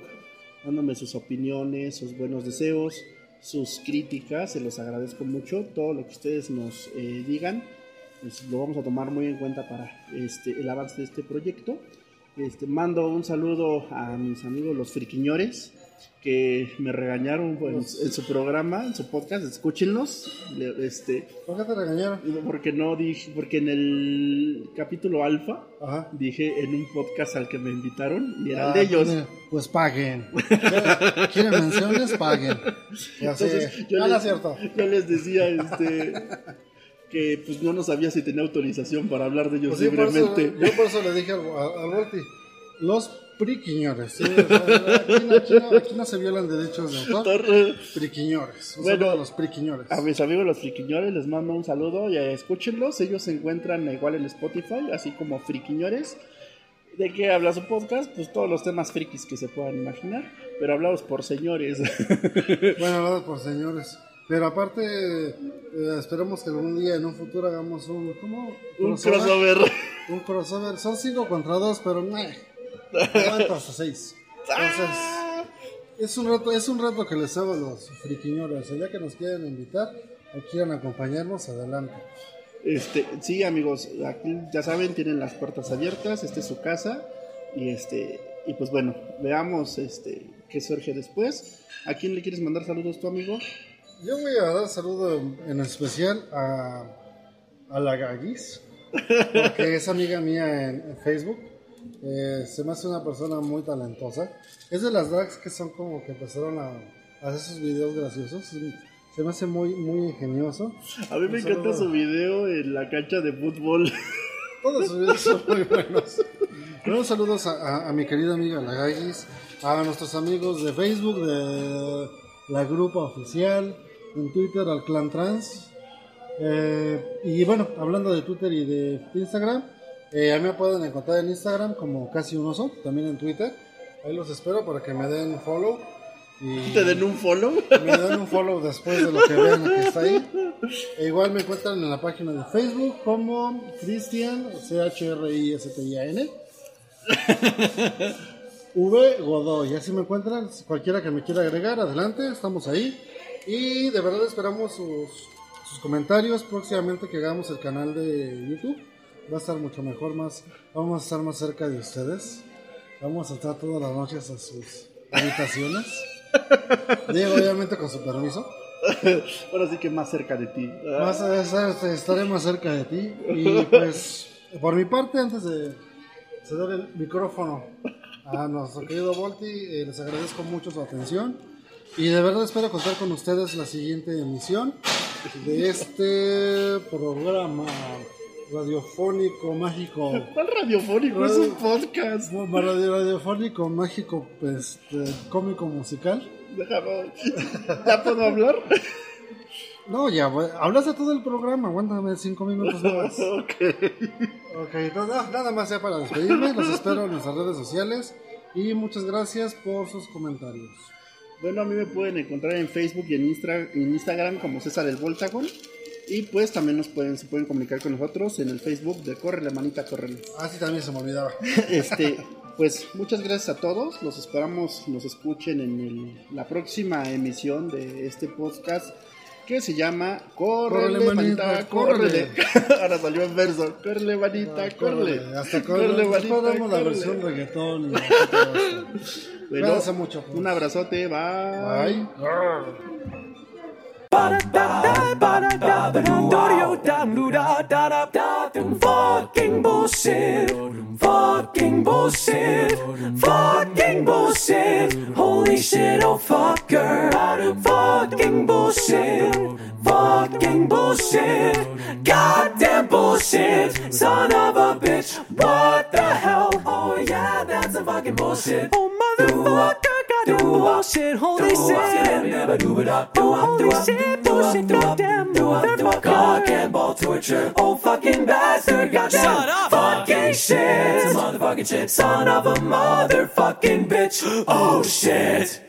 dándome sus opiniones, sus buenos deseos, sus críticas. Se los agradezco mucho. Todo lo que ustedes nos eh, digan, pues lo vamos a tomar muy en cuenta para este, el avance de este proyecto. Este, mando un saludo a mis amigos los friquiñores que me regañaron en, en su programa, en su podcast, escúchenlos. Este, ¿Por qué te regañaron? porque no dije, porque en el capítulo alfa Ajá. dije en un podcast al que me invitaron y era el Ah, de ellos. pues, Pues paguen. ¿Quieren- ¿Quieren menciones? Paguen. Entonces, yo, no, les, es cierto. yo les decía este, que pues no nos sabía si tenía autorización para hablar de ellos Pues sí, por eso- libremente. yo por eso le dije al, al Volti, los priquiñores. ¿sí? Aquí, no, aquí no- aquí no se violan derechos de autor. Priquiñores. Un Bueno, a los priquiñores. A mis amigos los friquiñores les mando un saludo y eh, escúchenlos. Ellos se encuentran igual en Spotify, así como friquiñores. ¿De qué habla su podcast? Pues todos los temas frikis que se puedan imaginar, pero hablados por señores. Bueno, hablado por señores. Pero aparte, eh, esperemos que algún día en un futuro hagamos un. ¿Cómo? un crossover. Un crossover. Son cinco contra dos, pero no. Aguanta hasta seis. Entonces, es un reto, es un reto que les hago a los friquiñores. Ya que nos quieran invitar o quieran acompañarnos, adelante. Este, sí, amigos, aquí ya saben, tienen las puertas abiertas, esta es su casa y este y pues bueno, veamos este qué surge después. ¿A quién le quieres mandar saludos tu amigo? Yo voy a dar saludo en, especial a, a la Gaguis, porque es amiga mía en, en Facebook. Eh, se me hace una persona muy talentosa. Es de las drags que son como que empezaron a, a hacer sus videos graciosos. Se me hace muy, muy ingenioso. A mí me encanta su video en la cancha de fútbol. Todos sus videos son muy buenos. Bueno, saludos a, a- a mi querida amiga La a nuestros amigos de Facebook, de la grupa oficial, en Twitter al Clan Trans. Eh, y bueno, hablando de Twitter y de Instagram, eh, a mí me pueden encontrar en Instagram como casi un oso, también en Twitter. Ahí los espero para que me den follow. Y Te den un follow. me dan un follow después de lo que vean que está ahí. E igual me encuentran en la página de Facebook como Cristian, C-H-R-I-S-T-I-A-N. V Godoy, así me encuentran. Cualquiera que me quiera agregar, adelante, estamos ahí. Y de verdad esperamos sus, sus comentarios próximamente que hagamos el canal de YouTube. Va a estar mucho mejor, más vamos a estar más cerca de ustedes. Vamos a estar todas las noches a sus habitaciones. Diego, obviamente con su permiso. Ahora sí que más cerca de ti. Más, eh, estaré más cerca de ti. Y pues, por mi parte, antes de ceder el micrófono a nuestro querido Volti, eh, les agradezco mucho su atención. Y de verdad espero contar con ustedes la siguiente emisión de este programa radiofónico mágico. ¿Cuál radiofónico? Es un podcast. Radio, radiofónico mágico, pues, eh, cómico musical. Déjame. ¿Ya puedo hablar? No, ya, güey, hablas de todo el programa, aguántame cinco minutos más. ok. Ok, no, nada más ya para despedirme. Los espero en nuestras redes sociales. Y muchas gracias por sus comentarios. Bueno, a mí me pueden encontrar en Facebook y en, Instra- en Instagram como César el Voltagon. Y pues también nos pueden, se pueden comunicar con nosotros en el Facebook de Corre la Manita, Corre. Ah, sí, también se me olvidaba. Este, pues muchas gracias a todos. Los esperamos, nos escuchen en el- la próxima emisión de este podcast que se llama Corre Córrele, manita, manita, córrele. Ahora salió en verso. Corre manita, corre. Hasta Corre, con manita, después damos la versión reggaetón. y. Bueno, Cuídense mucho. pues. un abrazote, bye. Bye. Fucking bullshit. Fucking bullshit. Fucking bullshit. Holy shit, oh fucker. Fucking bullshit. Fucking bullshit. Goddamn bullshit. Son of a bitch. What the hell? Oh that's a fucking bullshit. Oh motherfucker, goddamn bullshit. Holy shit. Holy shit, bullshit, goddamn motherfucker. Cock and ball torture. Oh fucking bastard, goddamn. Shut up. Fucking shit. Motherfucking shit. Son of a motherfucking bitch. Oh shit.